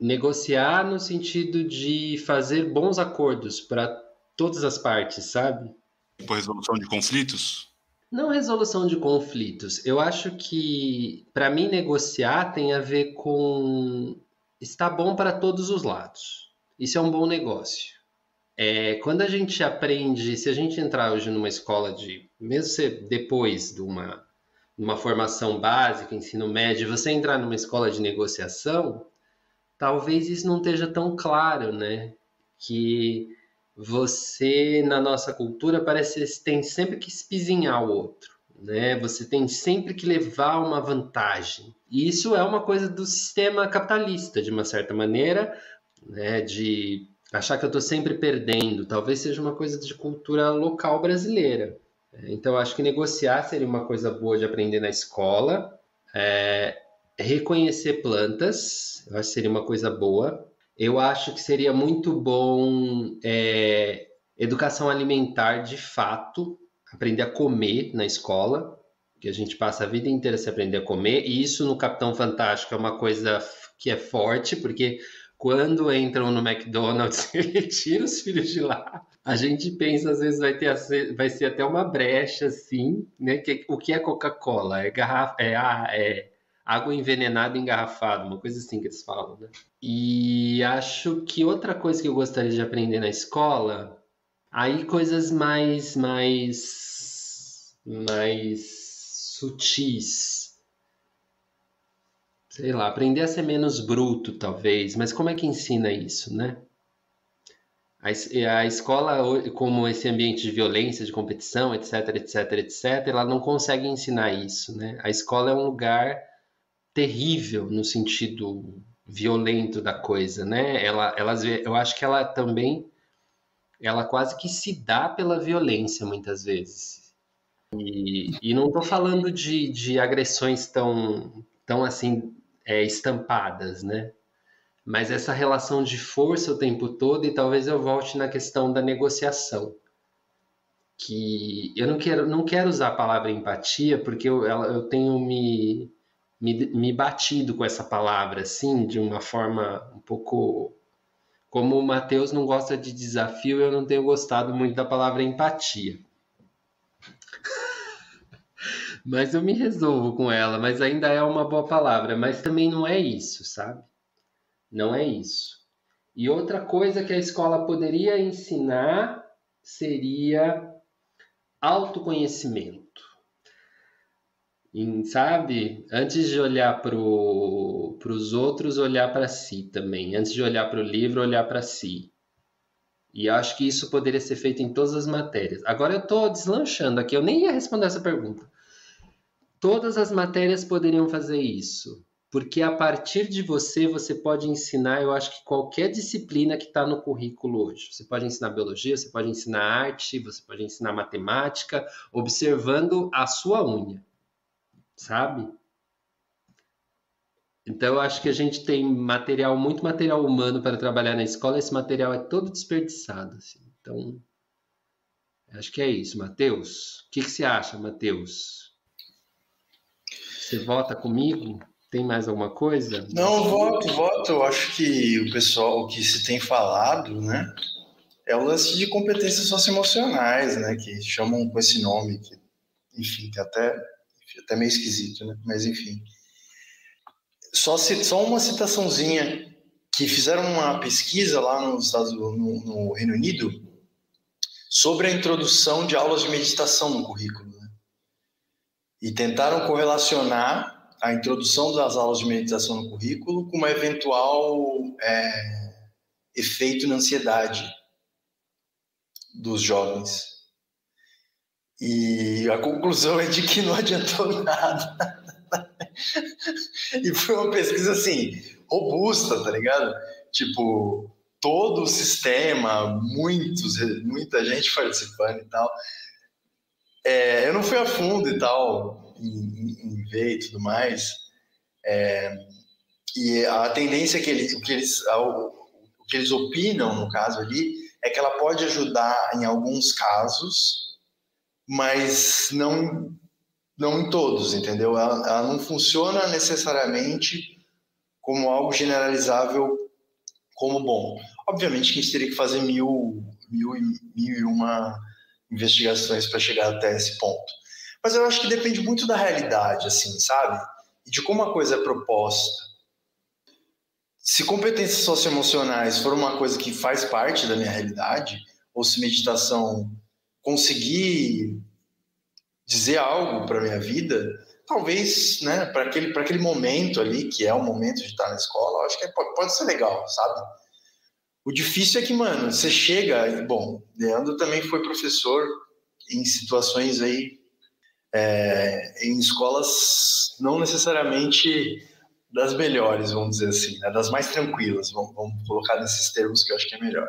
Negociar no sentido de fazer bons acordos para todas as partes, sabe? Tipo resolução de conflitos? Não resolução de conflitos. Eu acho que, para mim, negociar tem a ver com está bom para todos os lados. Isso é um bom negócio. É, quando a gente aprende, se a gente entrar hoje numa escola de, mesmo ser depois de uma, uma formação básica, ensino médio, você entrar numa escola de negociação, talvez isso não esteja tão claro, né? Que você na nossa cultura parece que tem sempre que espizinhar o outro, né? Você tem sempre que levar uma vantagem. E isso é uma coisa do sistema capitalista, de uma certa maneira, né? De achar que eu estou sempre perdendo. Talvez seja uma coisa de cultura local brasileira. Então, acho que negociar seria uma coisa boa de aprender na escola. É, reconhecer plantas, eu acho que seria uma coisa boa. Eu acho que seria muito bom é, educação alimentar de fato, aprender a comer na escola, que a gente passa a vida inteira se aprender a comer, e isso no Capitão Fantástico é uma coisa que é forte, porque quando entram no McDonald's, [LAUGHS] ele tira os filhos de lá. A gente pensa, às vezes, vai, ter, vai ser até uma brecha, assim, né? Que, o que é Coca-Cola? É, garrafa, é, é água envenenada engarrafada, uma coisa assim que eles falam, né? E acho que outra coisa que eu gostaria de aprender na escola, aí coisas mais mais mais sutis. Sei lá, aprender a ser menos bruto, talvez, mas como é que ensina isso, né? A, a escola, como esse ambiente de violência, de competição, etc, etc, etc, ela não consegue ensinar isso, né? A escola é um lugar terrível no sentido violento da coisa, né? Ela, ela, eu acho que ela também, ela quase que se dá pela violência muitas vezes. E, e não estou falando de, de agressões tão, tão assim é, estampadas, né? Mas essa relação de força o tempo todo e talvez eu volte na questão da negociação que eu não quero não quero usar a palavra empatia porque eu, eu tenho me me, me batido com essa palavra, assim, de uma forma um pouco. Como o Matheus não gosta de desafio, eu não tenho gostado muito da palavra empatia. Mas eu me resolvo com ela, mas ainda é uma boa palavra. Mas também não é isso, sabe? Não é isso. E outra coisa que a escola poderia ensinar seria autoconhecimento em, sabe? Antes de olhar para os outros, olhar para si também. Antes de olhar para o livro, olhar para si. E acho que isso poderia ser feito em todas as matérias. Agora eu estou deslanchando aqui, eu nem ia responder essa pergunta. Todas as matérias poderiam fazer isso. Porque a partir de você, você pode ensinar, eu acho que qualquer disciplina que está no currículo hoje. Você pode ensinar biologia, você pode ensinar arte, você pode ensinar matemática, observando a sua unha, sabe? Então, eu acho que a gente tem material, muito material humano para trabalhar na escola, esse material é todo desperdiçado. Assim. Então, acho que é isso. Matheus, o que, que você acha, Matheus? Você vota comigo? Tem mais alguma coisa? Não, voto, voto. Eu acho que o pessoal que se tem falado, né, é o lance de competências socioemocionais, né, que chamam com esse nome, que, enfim, que até, até meio esquisito, né, mas enfim. Só, só uma citaçãozinha, que fizeram uma pesquisa lá nos Estados, no, no Reino Unido sobre a introdução de aulas de meditação no currículo, e tentaram correlacionar a introdução das aulas de meditação no currículo com uma eventual é, efeito na ansiedade dos jovens. E a conclusão é de que não adiantou [LAUGHS] nada. e foi uma pesquisa assim, robusta, tá ligado? Tipo, todo o sistema, muitos, muita gente participando e tal. É, eu não fui a fundo e tal, em, em ver e tudo mais. É, e a tendência que eles, que eles, o que eles opinam no caso ali é que ela pode ajudar em alguns casos, mas não não em todos, entendeu? Ela, ela não funciona necessariamente como algo generalizável como bom. Obviamente que a gente teria que fazer mil, mil, mil e uma investigações para chegar até esse ponto. Mas eu acho que depende muito da realidade, assim, sabe? E de como a coisa é proposta. Se competências socioemocionais for uma coisa que faz parte da minha realidade, ou se meditação conseguir dizer algo para minha vida, talvez, né, para aquele, aquele momento ali, que é o momento de estar na escola, acho que pode, pode ser legal, sabe? O difícil é que, mano, você chega, bom, Leandro também foi professor em situações aí, é, em escolas não necessariamente das melhores, vamos dizer assim, né, das mais tranquilas, vamos, vamos colocar nesses termos que eu acho que é melhor.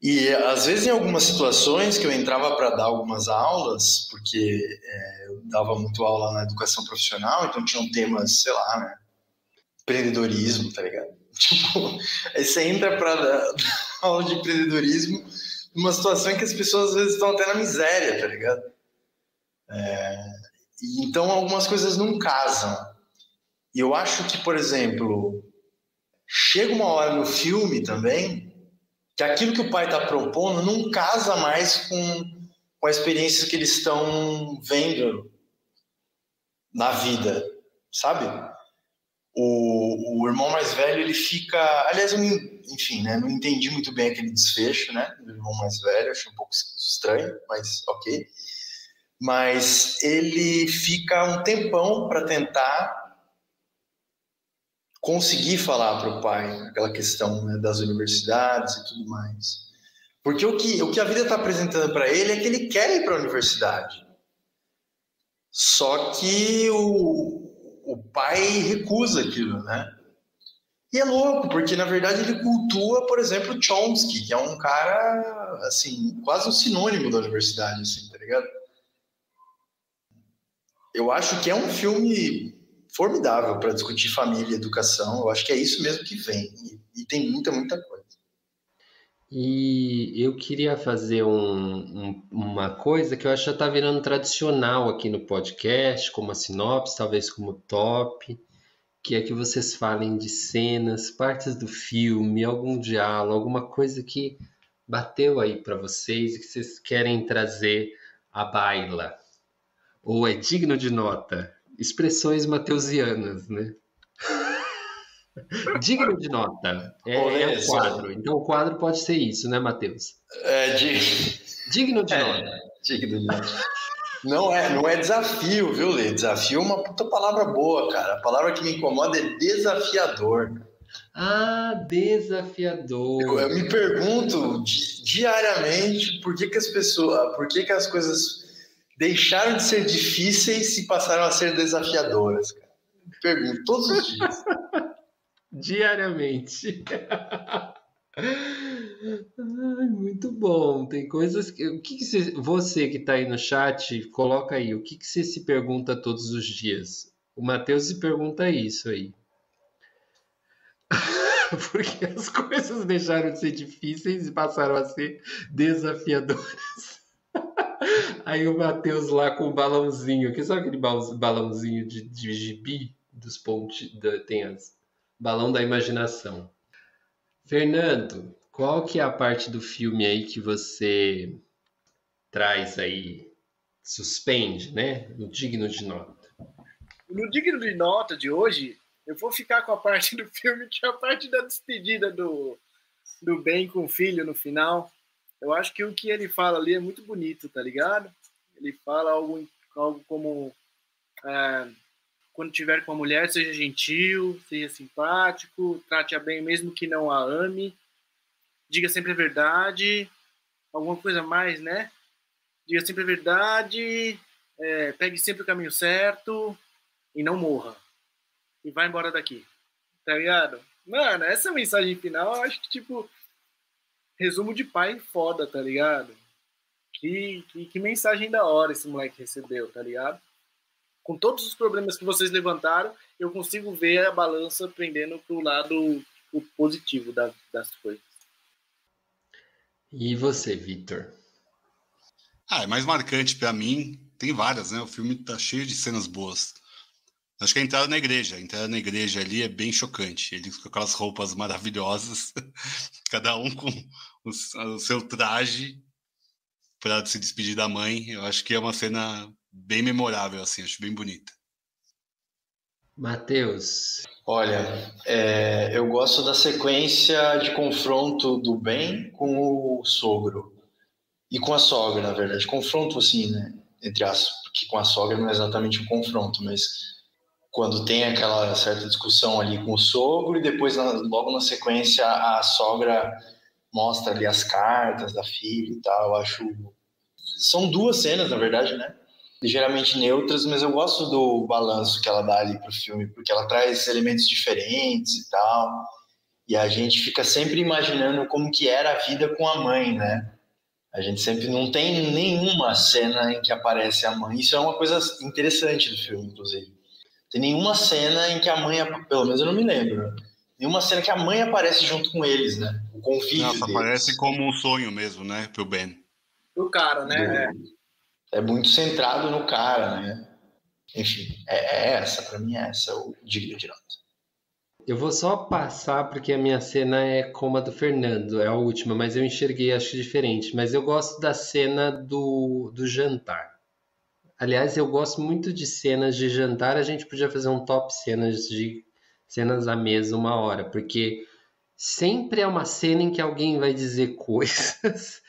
E às vezes em algumas situações que eu entrava para dar algumas aulas, porque é, eu dava muito aula na educação profissional, então tinham temas, sei lá, né, empreendedorismo, tá ligado? Tipo, aí você entra para aula de empreendedorismo numa situação em que as pessoas às vezes estão até na miséria, tá ligado? É, então algumas coisas não casam. E eu acho que, por exemplo, chega uma hora no filme também que aquilo que o pai está propondo não casa mais com, com a experiência que eles estão vendo na vida, sabe? O, o irmão mais velho, ele fica. Aliás, eu, enfim, né, não entendi muito bem aquele desfecho, né? Do irmão mais velho, achei um pouco estranho, mas ok. Mas ele fica um tempão para tentar conseguir falar para o pai aquela questão né, das universidades e tudo mais. Porque o que, o que a vida está apresentando para ele é que ele quer ir para a universidade. Só que o, o pai recusa aquilo, né? E é louco, porque na verdade ele cultua, por exemplo, Chomsky, que é um cara, assim, quase um sinônimo da universidade, assim, tá ligado? Eu acho que é um filme formidável para discutir família e educação. Eu acho que é isso mesmo que vem. E, e tem muita, muita coisa. E eu queria fazer um, um, uma coisa que eu acho que já está virando tradicional aqui no podcast, como a sinopse, talvez como top, que é que vocês falem de cenas, partes do filme, algum diálogo, alguma coisa que bateu aí para vocês e que vocês querem trazer à baila. Ou é digno de nota? Expressões mateusianas, né? Digno de nota. É, é o quadro. Então o quadro pode ser isso, né, Matheus? É, dig... Digno de é, nota. Digno de nota. Não é, não é desafio, viu, Lê? Desafio é uma puta palavra boa, cara. A palavra que me incomoda é desafiador. Ah, desafiador. Eu, eu me pergunto di diariamente por que, que as pessoas, por que, que as coisas deixaram de ser difíceis e passaram a ser desafiadoras? Cara? Pergunto todos os dias. [LAUGHS] Diariamente. Ai, muito bom. Tem coisas que. O que, que você, você que está aí no chat, coloca aí. O que, que você se pergunta todos os dias? O Matheus se pergunta isso aí. [LAUGHS] Porque as coisas deixaram de ser difíceis e passaram a ser desafiadoras. [LAUGHS] Aí o Matheus lá com o balãozinho, que sabe aquele balãozinho de, de gibi dos pontos, tem as balão da imaginação. Fernando, qual que é a parte do filme aí que você traz aí, suspende, né? No digno de nota. No digno de nota de hoje, eu vou ficar com a parte do filme que é a parte da despedida do, do Ben com o filho no final. Eu acho que o que ele fala ali é muito bonito, tá ligado? Ele fala algo, algo como é, quando tiver com a mulher, seja gentil, seja simpático, trate-a bem mesmo que não a ame, diga sempre a verdade, alguma coisa mais, né? Diga sempre a verdade, é, pegue sempre o caminho certo e não morra. E vá embora daqui. Tá ligado? Mano, essa mensagem final, eu acho que, tipo, resumo de pai foda, tá ligado? Que, que, que mensagem da hora esse moleque recebeu, tá ligado? Com todos os problemas que vocês levantaram, eu consigo ver a balança pendendo para o lado o positivo da, das coisas. E você, Victor? Ah, é mais marcante para mim. Tem várias, né? O filme tá cheio de cenas boas. Acho que a entrada na igreja, a entrada na igreja ali é bem chocante. Eles com aquelas roupas maravilhosas, [LAUGHS] cada um com o, o seu traje para se despedir da mãe. Eu acho que é uma cena bem memorável, assim, acho bem bonita. Matheus. Olha, é, eu gosto da sequência de confronto do Ben com o sogro. E com a sogra, na verdade. Confronto, assim, né? Entre aspas, porque com a sogra não é exatamente um confronto, mas quando tem aquela certa discussão ali com o sogro e depois, logo na sequência, a sogra mostra ali as cartas da filha e tal. Eu acho. São duas cenas, na verdade, né? Ligeiramente neutras, mas eu gosto do balanço que ela dá ali pro filme, porque ela traz elementos diferentes e tal. E a gente fica sempre imaginando como que era a vida com a mãe, né? A gente sempre não tem nenhuma cena em que aparece a mãe. Isso é uma coisa interessante do filme, inclusive. Tem nenhuma cena em que a mãe, pelo menos eu não me lembro, nenhuma cena que a mãe aparece junto com eles, né? O convívio Nossa, deles. aparece como um sonho mesmo, né, pro Ben. Pro cara, né? Do é muito centrado no cara, né? Enfim, é, é essa, para mim é essa o digno de nota. Eu vou só passar porque a minha cena é como a do Fernando, é a última, mas eu enxerguei acho diferente. Mas eu gosto da cena do, do jantar. Aliás, eu gosto muito de cenas de jantar. A gente podia fazer um top cenas de cenas à mesa uma hora, porque sempre é uma cena em que alguém vai dizer [LAUGHS] coisas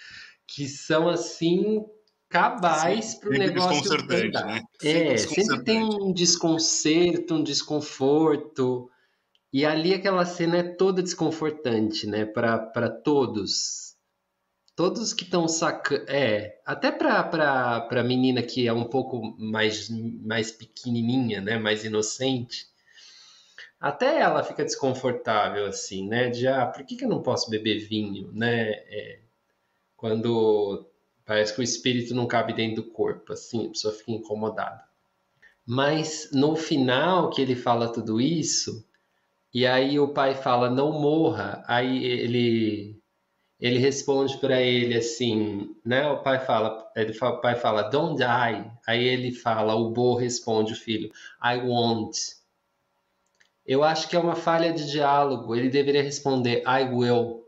que são assim cabais para o negócio andar. Né? É, sempre tem um desconcerto, um desconforto. E ali aquela cena é toda desconfortante, né? Para todos. Todos que estão sacando. É, até para a menina que é um pouco mais, mais pequenininha, né? Mais inocente. Até ela fica desconfortável, assim, né? De, ah, por que, que eu não posso beber vinho, né? É, quando Parece que o espírito não cabe dentro do corpo, assim, a pessoa fica incomodada. Mas no final que ele fala tudo isso, e aí o pai fala não morra, aí ele ele responde para ele assim, né? O pai fala, ele fala, o pai fala don't die, aí ele fala, o Bo responde o filho, I won't. Eu acho que é uma falha de diálogo. Ele deveria responder I will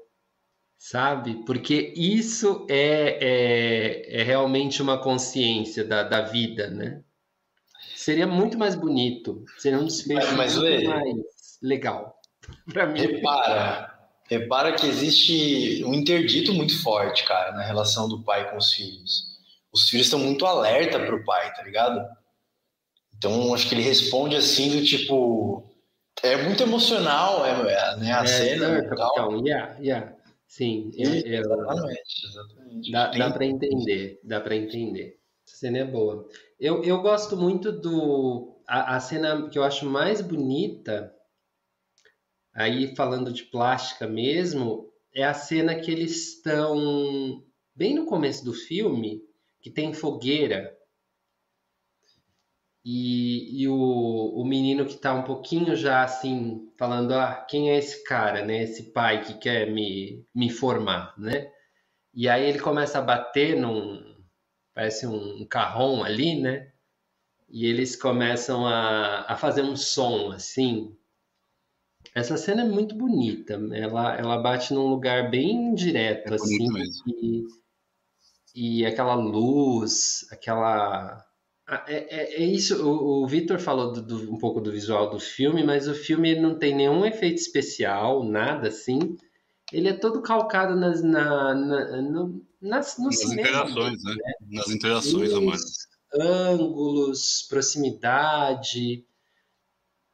sabe? Porque isso é, é, é realmente uma consciência da, da vida, né? Seria muito mais bonito, seria um desfecho mas, muito mais legal [LAUGHS] para mim. Repara, repara que existe um interdito muito forte, cara, na relação do pai com os filhos. Os filhos estão muito alerta pro pai, tá ligado? Então, acho que ele responde assim do tipo... É muito emocional, é, né, a é, cena. É, capitão, yeah, yeah. Sim, é, exatamente, exatamente. Dá, dá para entender, dá para entender. Essa cena é boa. Eu, eu gosto muito do. A, a cena que eu acho mais bonita, aí falando de plástica mesmo, é a cena que eles estão bem no começo do filme, que tem fogueira. E, e o, o menino que está um pouquinho já assim, falando, ah, quem é esse cara, né? Esse pai que quer me, me formar, né? E aí ele começa a bater num, parece um carrom ali, né? E eles começam a, a fazer um som assim. Essa cena é muito bonita. Ela, ela bate num lugar bem direto, é assim. E, e aquela luz, aquela. É, é, é isso. O, o Victor falou do, do, um pouco do visual do filme, mas o filme não tem nenhum efeito especial, nada assim. Ele é todo calcado nas, na, na, no, nas, no nas cinema, interações, né? né? Nas interações humanas. Ângulos, proximidade,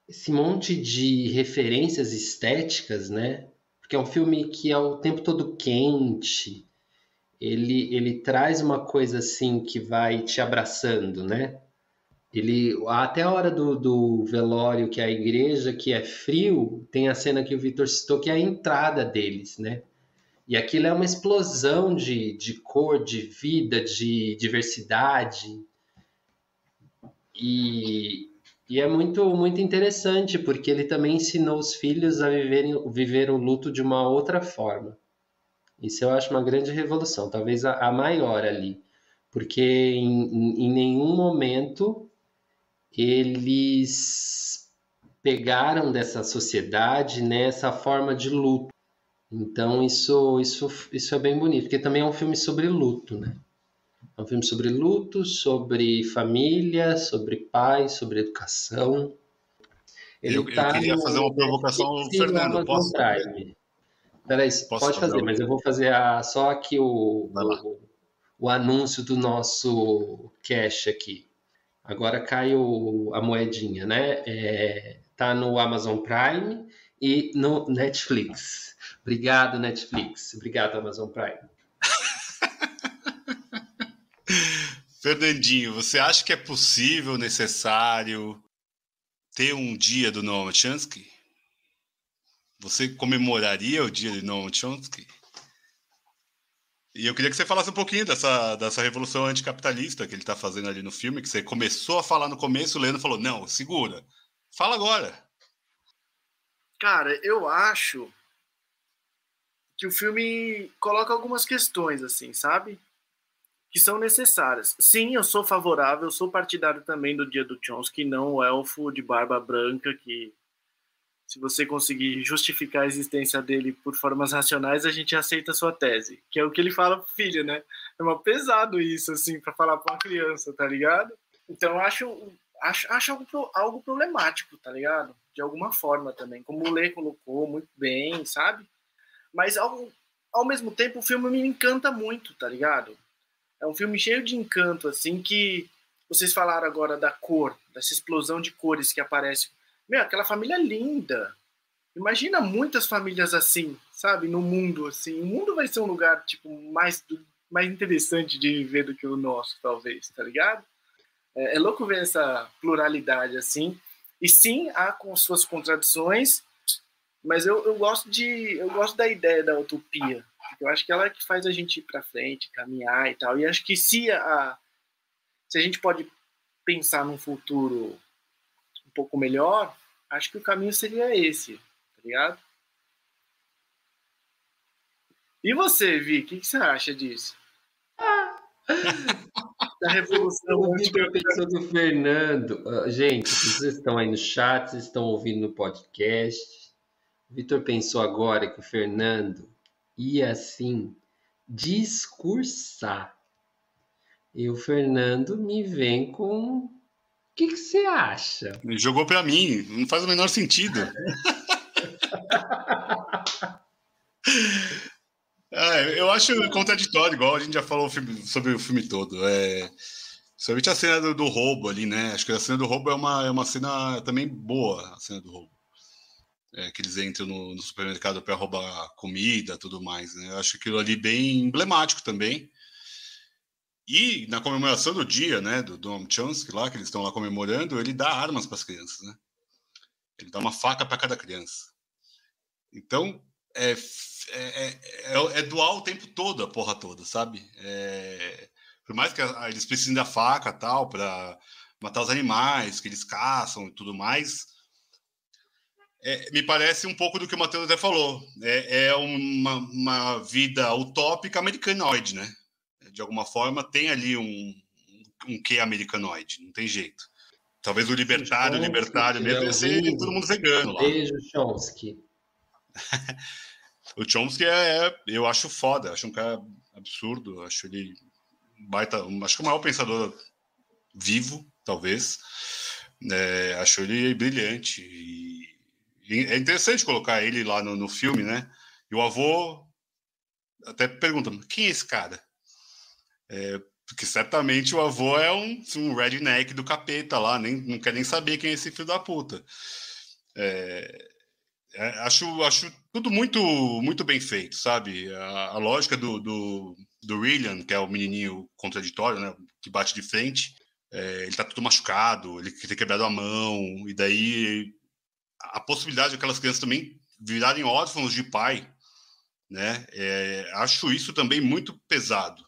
esse monte de referências estéticas, né? Porque é um filme que é o tempo todo quente. Ele, ele traz uma coisa assim que vai te abraçando, né? Ele, até a hora do, do velório, que é a igreja, que é frio, tem a cena que o Vitor citou, que é a entrada deles, né? E aquilo é uma explosão de, de cor, de vida, de diversidade. E, e é muito, muito interessante, porque ele também ensinou os filhos a viverem, viver o luto de uma outra forma. Isso eu acho uma grande revolução, talvez a, a maior ali. Porque em, em, em nenhum momento eles pegaram dessa sociedade né, essa forma de luto. Então isso, isso, isso é bem bonito, porque também é um filme sobre luto, né? É um filme sobre luto, sobre família, sobre pai, sobre educação. Ele eu, tá eu queria no... fazer uma provocação Fernando. Posso? Prime. Peraí, Posso pode fazer, mas eu vou fazer a, só aqui o, o, o, anúncio do nosso cash aqui. Agora cai o, a moedinha, né? É, tá no Amazon Prime e no Netflix. Obrigado, Netflix. Obrigado, Amazon Prime. [LAUGHS] Fernandinho, você acha que é possível, necessário ter um dia do Noam Chomsky? Você comemoraria o dia de Noam Chomsky? E eu queria que você falasse um pouquinho dessa, dessa revolução anticapitalista que ele está fazendo ali no filme, que você começou a falar no começo, o Leandro falou, não, segura, fala agora. Cara, eu acho que o filme coloca algumas questões, assim, sabe? Que são necessárias. Sim, eu sou favorável, sou partidário também do Dia do Chomsky, não o elfo de barba branca que se você conseguir justificar a existência dele por formas racionais, a gente aceita a sua tese, que é o que ele fala pro filho, né? É uma pesado isso, assim, para falar para uma criança, tá ligado? Então, acho, acho, acho algo, algo problemático, tá ligado? De alguma forma também, como o Lê colocou muito bem, sabe? Mas ao, ao mesmo tempo o filme me encanta muito, tá ligado? É um filme cheio de encanto, assim, que vocês falaram agora da cor, dessa explosão de cores que aparece. Meu, aquela família linda. Imagina muitas famílias assim, sabe, no mundo, assim. O mundo vai ser um lugar, tipo, mais, mais interessante de viver do que o nosso, talvez, tá ligado? É, é louco ver essa pluralidade, assim. E sim, há com suas contradições, mas eu, eu gosto de eu gosto da ideia da utopia. Eu acho que ela é que faz a gente ir para frente, caminhar e tal. E acho que se a se a gente pode pensar num futuro um pouco melhor, acho que o caminho seria esse, tá ligado? E você, Vi, o que, que, você acha disso? da revolução. O Vitor pensou do Fernando. Gente, vocês estão aí no chat, vocês estão ouvindo no podcast. Vitor pensou agora que o Fernando ia assim discursar. E o Fernando me vem com. O que, que você acha? Ele jogou para mim, não faz o menor sentido. [LAUGHS] é, eu acho contraditório, igual a gente já falou sobre o filme todo. É, somente a cena do, do, roubo ali, né? Acho que a cena do roubo é uma, é uma cena também boa, a cena do roubo é, que eles entram no, no supermercado para roubar comida tudo mais. Né? Eu acho aquilo ali bem emblemático também. E na comemoração do dia, né, do Dom Chomsky lá, que eles estão lá comemorando, ele dá armas para as crianças, né? Ele dá uma faca para cada criança. Então, é, é, é, é, dual o tempo todo, a porra toda, sabe? É, por mais que eles precisem da faca tal, para matar os animais que eles caçam e tudo mais, é, me parece um pouco do que o Matheus até falou. É, é uma, uma, vida utópica americanoide, né? De alguma forma tem ali um, um quê americanoide, não tem jeito. Talvez o libertário, o libertário mesmo, ia ser todo mundo vegano lá. Beijo, Chomsky. [LAUGHS] o Chomsky é, é, eu acho foda, acho um cara absurdo, acho ele baita, acho que o maior pensador vivo, talvez. É, acho ele brilhante e, é interessante colocar ele lá no, no filme, né? E o avô até pergunta, quem é esse cara? É, porque certamente o avô é um, um redneck do capeta lá, nem, não quer nem saber quem é esse filho da puta. É, é, acho, acho tudo muito muito bem feito, sabe? A, a lógica do, do, do William, que é o menininho contraditório, né? Que bate de frente, é, ele tá tudo machucado, ele tem quebrado a mão, e daí a possibilidade de aquelas crianças também virarem órfãos de pai, né? É, acho isso também muito pesado,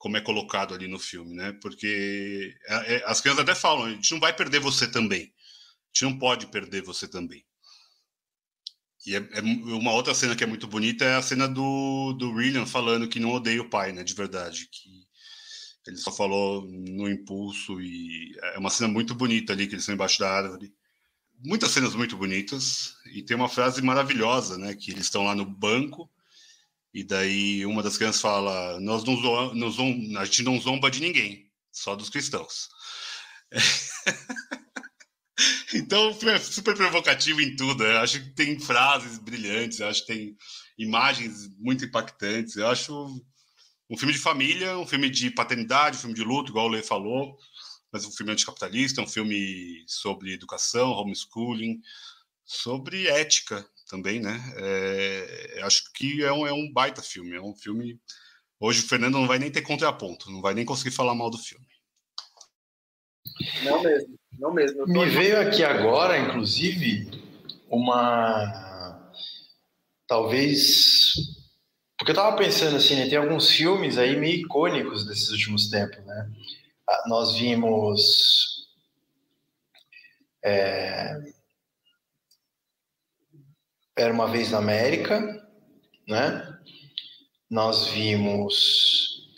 como é colocado ali no filme, né? Porque é, é as crianças até falam, a gente não vai perder você também, a gente não pode perder você também. E é, é, uma outra cena que é muito bonita é a cena do, do William falando que não odeia o pai, né? De verdade. Que ele só falou no impulso e é uma cena muito bonita ali, que eles estão embaixo da árvore. Muitas cenas muito bonitas. E tem uma frase maravilhosa, né? Que eles estão lá no banco e daí uma das crianças fala: Nós não zoam, a gente não zomba de ninguém, só dos cristãos. [LAUGHS] Então, é super provocativo em tudo. Eu acho que tem frases brilhantes, acho que tem imagens muito impactantes. Eu acho um filme de família, um filme de paternidade, um filme de luto, igual o Lê falou, mas um filme anticapitalista, um filme sobre educação, homeschooling, sobre ética também, né? É, acho que é um, é um baita filme, é um filme... Hoje o Fernando não vai nem ter contraponto, não vai nem conseguir falar mal do filme. Não mesmo. Não mesmo. Me veio aqui agora, inclusive, uma. Talvez. Porque eu tava pensando assim, né? Tem alguns filmes aí meio icônicos desses últimos tempos, né? Ah, nós vimos. É... Era uma vez na América, né? Nós vimos.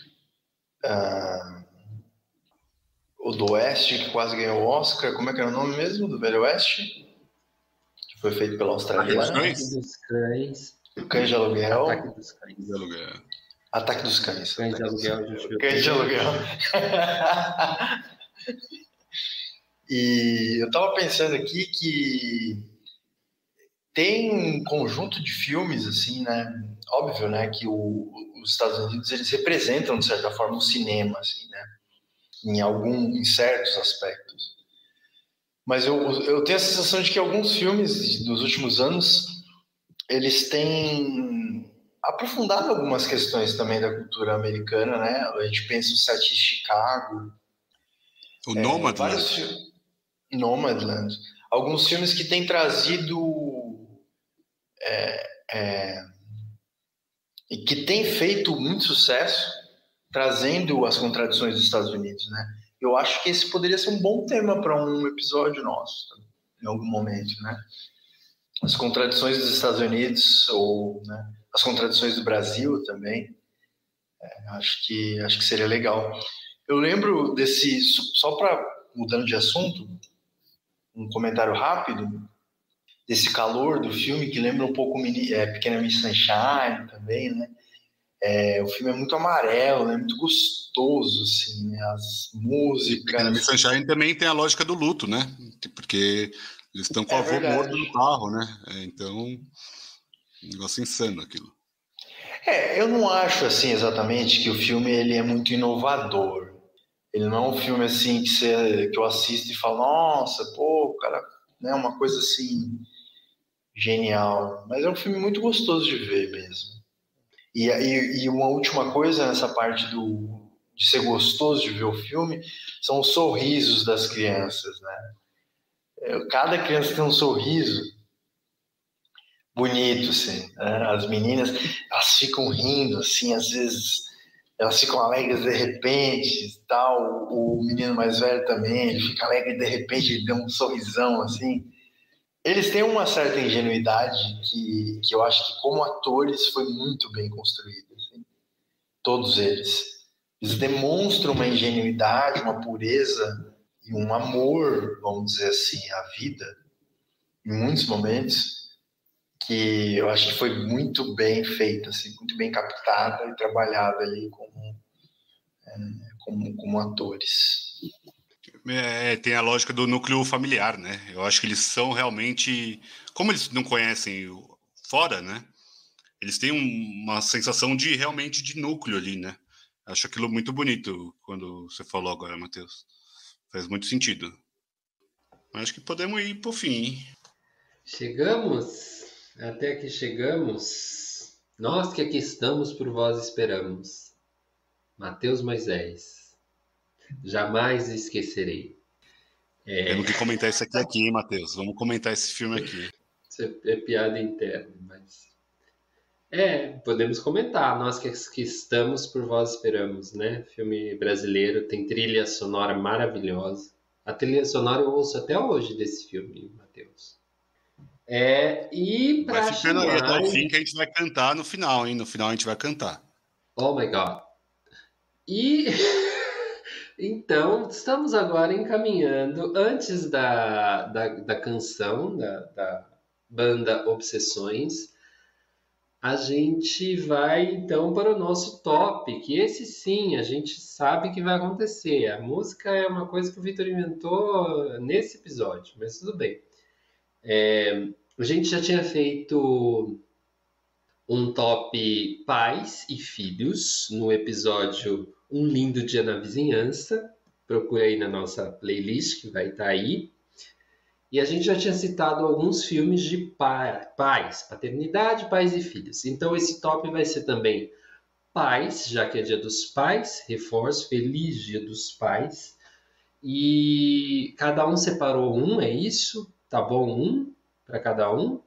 Uh o do Oeste, que quase ganhou o Oscar. Como é que era o nome mesmo do Velho Oeste? Que foi feito pela Austrália. Ataque dos Cães. O Cães de Aluguel. Ataque dos Cães. De aluguel. Ataque dos Cães. Cães de Aluguel. Cães de Aluguel. [LAUGHS] e eu tava pensando aqui que tem um conjunto de filmes, assim, né? Óbvio, né? Que o, os Estados Unidos, eles representam, de certa forma, o cinema, assim, né? em algum em certos aspectos. Mas eu, eu tenho a sensação de que alguns filmes dos últimos anos eles têm aprofundado algumas questões também da cultura americana, né? A gente pensa o Sete de Chicago, o é, Nomadland. Nomadland. Alguns filmes que têm trazido é, é, e que têm feito muito sucesso trazendo as contradições dos Estados Unidos, né? Eu acho que esse poderia ser um bom tema para um episódio nosso, em algum momento, né? As contradições dos Estados Unidos ou né, as contradições do Brasil também. É, acho que acho que seria legal. Eu lembro desse só para mudando de assunto, um comentário rápido desse calor do filme que lembra um pouco é, Pequena Miss Sunshine também, né? É, o filme é muito amarelo, é muito gostoso, assim, né? as músicas. E Miss Sunshine também tem a lógica do luto, né? Porque eles estão com é o avô morto no carro, né? É, então, um negócio insano aquilo. É, eu não acho assim exatamente que o filme ele é muito inovador. Ele não é um filme assim que, você, que eu assisto e falo, nossa, pô, cara, né, uma coisa assim genial. Mas é um filme muito gostoso de ver mesmo. E, e, e, uma última coisa nessa parte do, de ser gostoso de ver o filme são os sorrisos das crianças, né? É, cada criança tem um sorriso bonito, assim. Né? As meninas, elas ficam rindo, assim, às vezes elas ficam alegres de repente, tal. O menino mais velho também, ele fica alegre de repente, ele dá um sorrisão, assim. Eles têm uma certa ingenuidade que, que eu acho que, como atores, foi muito bem construída. Assim. Todos eles. Eles demonstram uma ingenuidade, uma pureza e um amor, vamos dizer assim, à vida, em muitos momentos, que eu acho que foi muito bem feita, assim, muito bem captada e trabalhada ali como, é, como, como atores. É, tem a lógica do núcleo familiar, né? Eu acho que eles são realmente, como eles não conhecem fora, né? Eles têm uma sensação de realmente de núcleo ali, né? Acho aquilo muito bonito quando você falou agora, Matheus. Faz muito sentido. Acho que podemos ir pro fim. Chegamos? Até que chegamos, nós que aqui estamos por vós esperamos. Mateus Moisés, jamais esquecerei. É... Temos que comentar isso aqui, aqui, hein, Matheus? Vamos comentar esse filme aqui. Isso é, é piada interna, mas. É, podemos comentar. Nós que, que estamos por vós esperamos, né? Filme brasileiro, tem trilha sonora maravilhosa. A trilha sonora eu ouço até hoje desse filme, Matheus. É, e para Vai ficando chamar... até o fim que a gente vai cantar no final, hein? No final a gente vai cantar. Oh my God. E [LAUGHS] então estamos agora encaminhando antes da, da, da canção da, da banda Obsessões. A gente vai então para o nosso top, que esse sim a gente sabe que vai acontecer. A música é uma coisa que o Vitor inventou nesse episódio, mas tudo bem. É, a gente já tinha feito um top pais e filhos no episódio Um Lindo Dia na Vizinhança. Procura aí na nossa playlist que vai estar tá aí. E a gente já tinha citado alguns filmes de pais, paternidade, pais e filhos. Então esse top vai ser também pais, já que é Dia dos Pais, reforço, feliz Dia dos Pais. E cada um separou um, é isso? Tá bom? Um para cada um.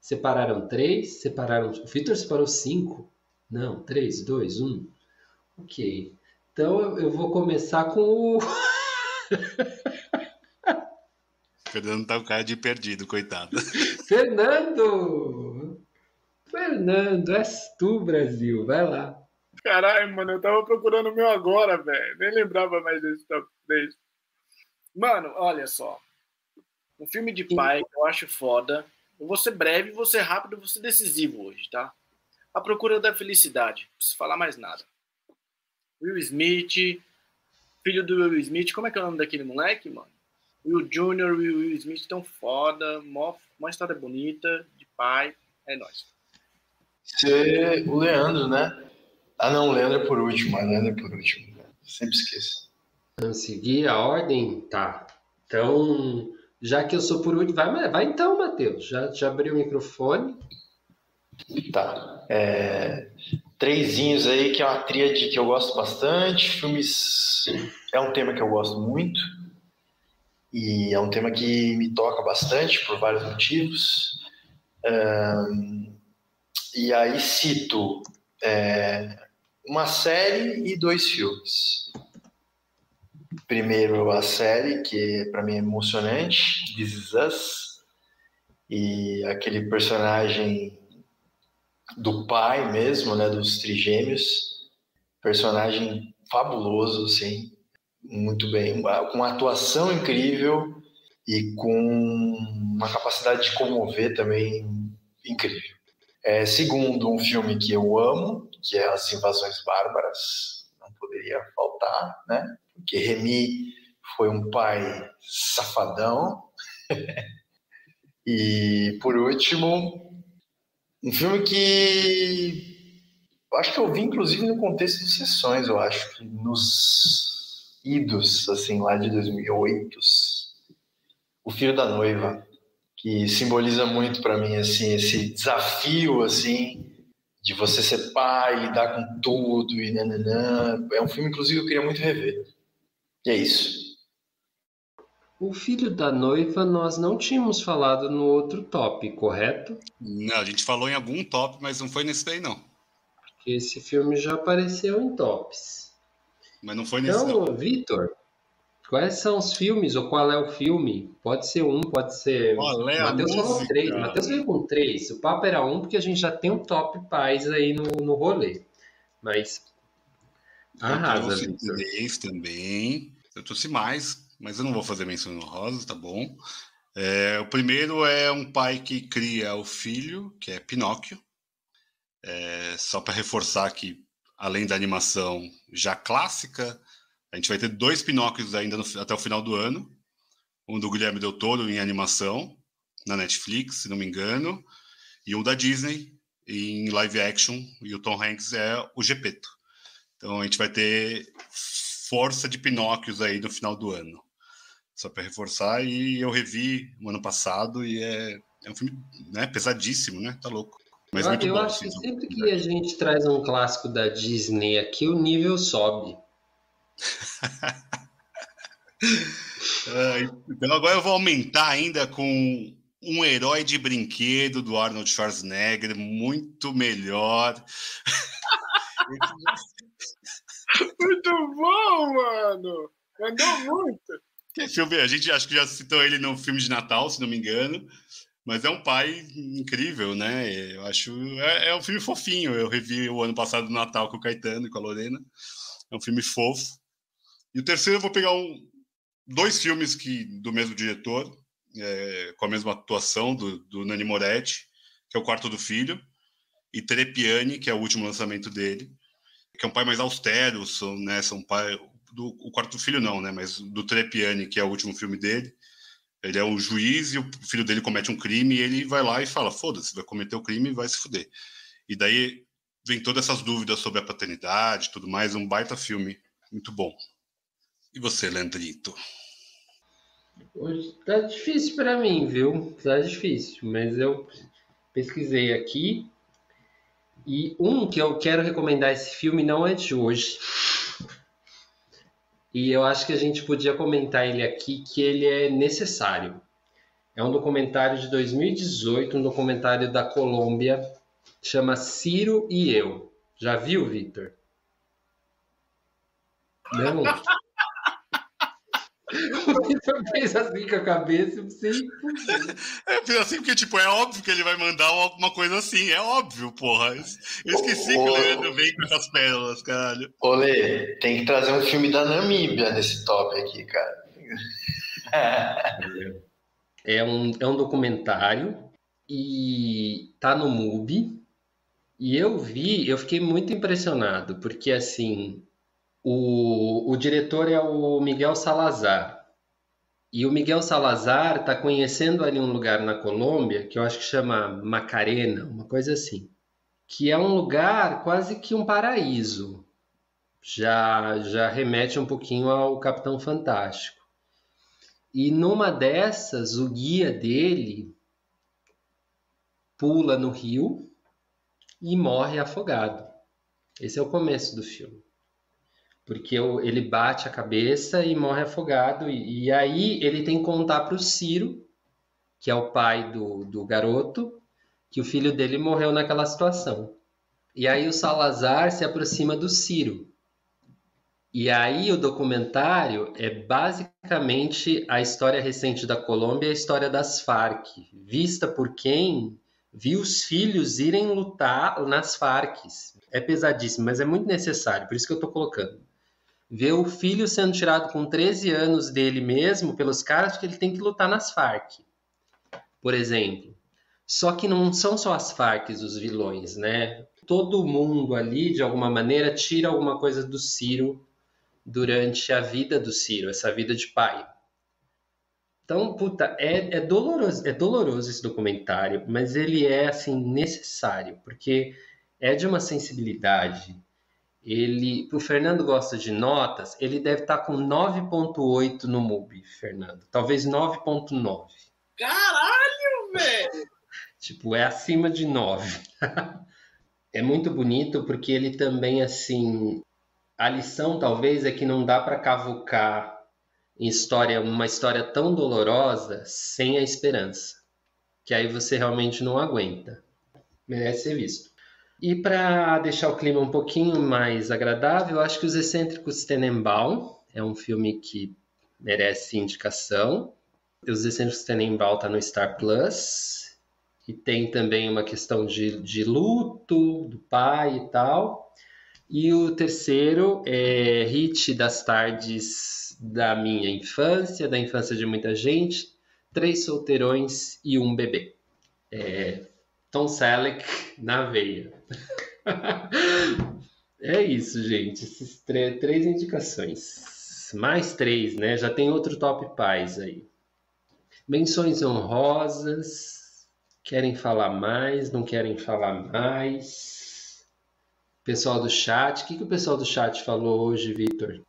Separaram três, separaram. O Vitor separou cinco. Não, três, dois, um. Ok. Então eu vou começar com o. [LAUGHS] Fernando tá um cara de perdido, coitado. [LAUGHS] Fernando! Fernando, és tu, Brasil. Vai lá. Caralho, mano, eu tava procurando o meu agora, velho. Nem lembrava mais desse top 10. Mano, olha só. Um filme de pai que eu acho foda. Eu vou ser breve, vou ser rápido, vou ser decisivo hoje, tá? A Procura da Felicidade. Não preciso falar mais nada. Will Smith, filho do Will Smith. Como é que é o nome daquele moleque, mano? Will Jr., Will, Will Smith tão foda. Mó, uma história bonita, de pai. É nóis. Você, o Leandro, né? Ah, não, o Leandro é por último. O Leandro é por último. Sempre esqueço. Vamos seguir a ordem? Tá. Então, já que eu sou por último, vai, vai então, Matheus. Já, já abriu o microfone. Tá. É, trezinhos aí, que é uma tríade que eu gosto bastante. Filmes é um tema que eu gosto muito. E é um tema que me toca bastante por vários motivos. Um, e aí cito é, uma série e dois filmes. Primeiro a série, que para mim é emocionante, This Is Us, e aquele personagem do pai mesmo, né, dos trigêmeos, personagem fabuloso, assim, muito bem, com uma atuação incrível e com uma capacidade de comover também incrível. É, segundo, um filme que eu amo, que é As Invasões Bárbaras, não poderia faltar, né? porque Remy foi um pai safadão. [LAUGHS] e, por último, um filme que acho que eu vi, inclusive, no contexto de sessões, eu acho que nos idos, assim, lá de 2008, O Filho da Noiva, que simboliza muito para mim, assim, esse desafio, assim, de você ser pai, lidar com tudo e nananã. É um filme, inclusive, que eu queria muito rever. E é isso. O filho da noiva nós não tínhamos falado no outro top, correto? Não, a gente falou em algum top, mas não foi nesse daí, não. Porque esse filme já apareceu em tops. Mas não foi nesse Então, não. Vitor, quais são os filmes ou qual é o filme? Pode ser um, pode ser. Qual é Matheus falou três. Matheus veio com três. O papo era um, porque a gente já tem um top paz aí no, no rolê. Mas. Arrasa, eu trouxe Vitor. três também. Eu trouxe mais, mas eu não vou fazer menção honrosa, tá bom? É, o primeiro é um pai que cria o filho, que é Pinóquio. É, só para reforçar que, além da animação já clássica, a gente vai ter dois Pinóquios ainda no- até o final do ano. Um do Guilherme Del Toro em animação, na Netflix, se não me engano, e um da Disney em live action, e o Tom Hanks é o Gepeto. Então a gente vai ter força de Pinóquios aí no final do ano. Só para reforçar, e eu revi o ano passado e é, é um filme né, pesadíssimo, né? Tá louco. Mas eu muito eu bom. acho sim. que sempre que a gente traz um clássico da Disney aqui, o nível sobe. [LAUGHS] Ah, então agora eu vou aumentar ainda com um herói de brinquedo do Arnold Schwarzenegger, muito melhor. [LAUGHS] Muito bom, mano! Mandou muito! Esse filme, a gente acho que já citou ele no filme de Natal, se não me engano. Mas é um pai incrível, né? Eu acho. É, é um filme fofinho. Eu revi o ano passado no Natal com o Caetano e com a Lorena. É um filme fofo. E o terceiro eu vou pegar um, dois filmes que, do mesmo diretor, é, com a mesma atuação do, do Nani Moretti, que é O Quarto do Filho, e Trepiani, que é o último lançamento dele, que é um pai mais austero, são, né, são pai, do, o Quarto Filho não, né, mas do Trepiani, que é o último filme dele, ele é um juiz e o filho dele comete um crime e ele vai lá e fala, foda-se, vai cometer o crime e vai se fuder. E daí vem todas essas dúvidas sobre a paternidade tudo mais, um baita filme, muito bom. E você, Leandrito? Hoje tá difícil para mim, viu? Tá difícil, mas eu pesquisei aqui e um que eu quero recomendar esse filme não é de hoje. E eu acho que a gente podia comentar ele aqui que ele é necessário. É um documentário de 2018, um documentário da Colômbia, chama Ciro e Eu. Já viu, Victor? Não. O Victor fez assim com a cabeça, eu pensei, É fiz assim porque, tipo, é óbvio que ele vai mandar alguma coisa assim, é óbvio, porra. Eu esqueci que o Leandro vem com essas pérolas, caralho. Olê, tem que trazer um filme da Namíbia nesse top aqui, cara. É um, é um documentário e tá no MUBI. E eu vi, eu fiquei muito impressionado, porque assim, o, o diretor é o Miguel Salazar. E o Miguel Salazar está conhecendo ali um lugar na Colômbia que eu acho que chama Macarena, uma coisa assim, que é um lugar quase que um paraíso. Já já remete um pouquinho ao Capitão Fantástico. E numa dessas, o guia dele pula no rio e morre afogado. Esse é o começo do filme. Porque ele bate a cabeça e morre afogado. E, e aí ele tem que contar para o Ciro, que é o pai do, do garoto, que o filho dele morreu naquela situação. E aí o Salazar se aproxima do Ciro. E aí o documentário é basicamente a história recente da Colômbia a história das Farc, vista por quem viu os filhos irem lutar nas Farc. É pesadíssimo, mas é muito necessário, por isso que eu estou colocando. Ver o filho sendo tirado com 13 anos dele mesmo pelos caras porque ele tem que lutar nas Farc, por exemplo. Só que não são só as Farc os vilões, né? Todo mundo ali, de alguma maneira, tira alguma coisa do Ciro durante a vida do Ciro, essa vida de pai. Então, puta, é, é doloroso, é doloroso esse documentário, mas ele é assim necessário, porque é de uma sensibilidade. Ele, o Fernando gosta de notas, ele deve estar com 9.8 no MUBI, Fernando. Talvez 9.9. Caralho, velho! [LAUGHS] Tipo, é acima de 9. [LAUGHS] é muito bonito porque ele também, assim, a lição talvez é que não dá para cavucar em história, uma história tão dolorosa sem a esperança, que aí você realmente não aguenta. Merece ser visto. E para deixar o clima um pouquinho mais agradável, acho que Os Excêntricos Tenenbaum é um filme que merece indicação. Os Excêntricos Tenenbaum está no Star Plus. E tem também uma questão de, de luto do pai e tal. E o terceiro é Hit das Tardes da minha infância, da infância de muita gente. Três solteirões e um bebê. É, Tom Selleck na veia. [LAUGHS] é isso, gente. Essas três indicações. Mais três, né? Já tem outro top pais aí. Menções honrosas. Querem falar mais? Não querem falar mais? Pessoal do chat. O que, que o pessoal do chat falou hoje, Vitor?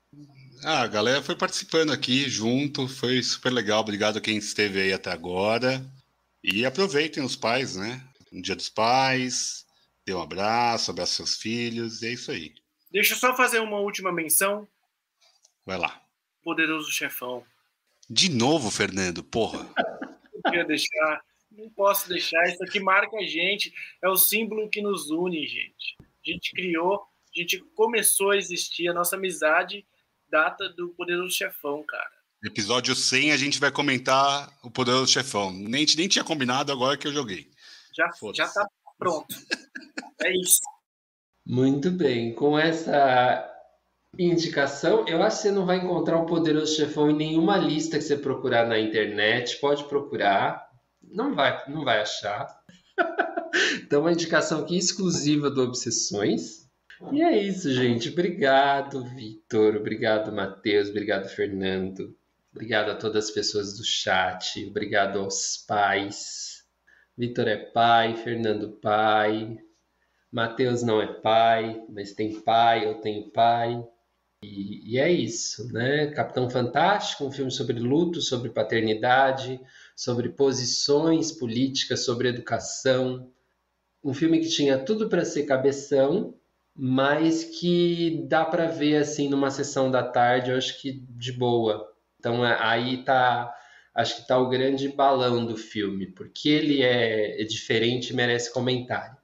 Ah, a galera foi participando aqui junto, foi super legal. Obrigado a quem esteve aí até agora. E aproveitem os pais, né? No Dia dos Pais, dê um abraço, abraça seus filhos, e é isso aí. Deixa eu só fazer uma última menção. Vai lá. Poderoso Chefão. De novo, Fernando, porra. Não queria deixar, não posso deixar. Isso aqui marca a gente, é o símbolo que nos une, gente. A gente criou, a gente começou a existir, a nossa amizade data do Poderoso Chefão, cara. Episódio 100 a gente vai comentar o Poderoso Chefão. Nem, nem tinha combinado agora que eu joguei. Já, já tá pronto. é isso. Muito bem. Com essa indicação, eu acho que você não vai encontrar o Poderoso Chefão em nenhuma lista que você procurar na internet. Pode procurar. Não vai, não vai achar. [LAUGHS] então, uma indicação aqui exclusiva do Obsessões. E é isso, gente. Obrigado, Vitor. Obrigado, Matheus. Obrigado, Fernando. Obrigado a todas as pessoas do chat. Obrigado aos pais. Vitor é pai, Fernando pai, Mateus não é pai, mas tem pai, eu tenho pai. E, e, é isso, né? Capitão Fantástico, um filme sobre luto, sobre paternidade, sobre posições políticas, sobre educação. Um filme que tinha tudo para ser cabeção, mas que dá para ver assim numa sessão da tarde, eu acho que de boa. Então aí tá acho que está o grande balão do filme, porque ele é, é diferente e merece comentário.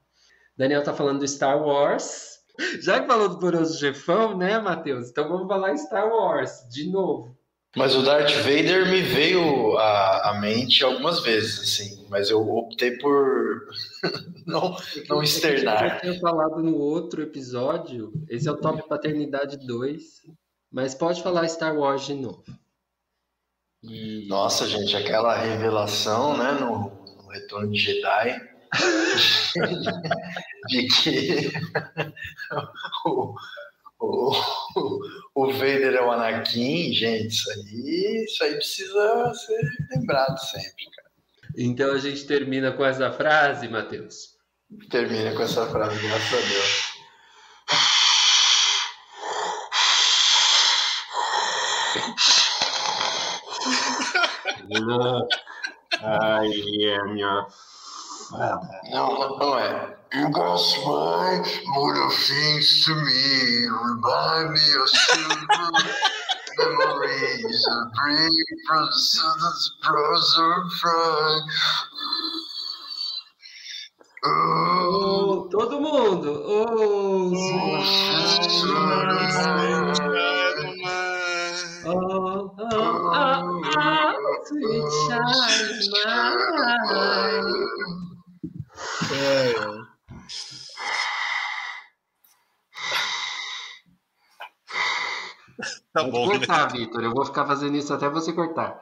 Daniel está falando do Star Wars. [LAUGHS] Já que falou do Poderoso Jefão, né, Matheus? Então vamos falar Star Wars de novo. Mas o Darth Vader me veio à, à mente algumas vezes, assim, mas eu optei por [LAUGHS] não, não externar. Eu tinha falado no outro episódio, esse é o Top Paternidade 2, mas pode falar Star Wars de novo. E... Nossa, gente, aquela revelação, né, no, no Retorno de Jedi, [LAUGHS] de que o, o, o Vader é o Anakin, gente, isso aí, isso aí precisa ser lembrado sempre, cara. Então a gente termina com essa frase, Matheus? Termina com essa frase, graças a Deus. [LAUGHS] I am your father. Não, não é. You got smile, more things to me, remind me of children. [LAUGHS] memories of brave brothers, brother Frank. Oh, todo mundo. Oh, oh, sweet child. Tá bom, cortar, né? Vitor. Eu vou ficar fazendo isso até você cortar.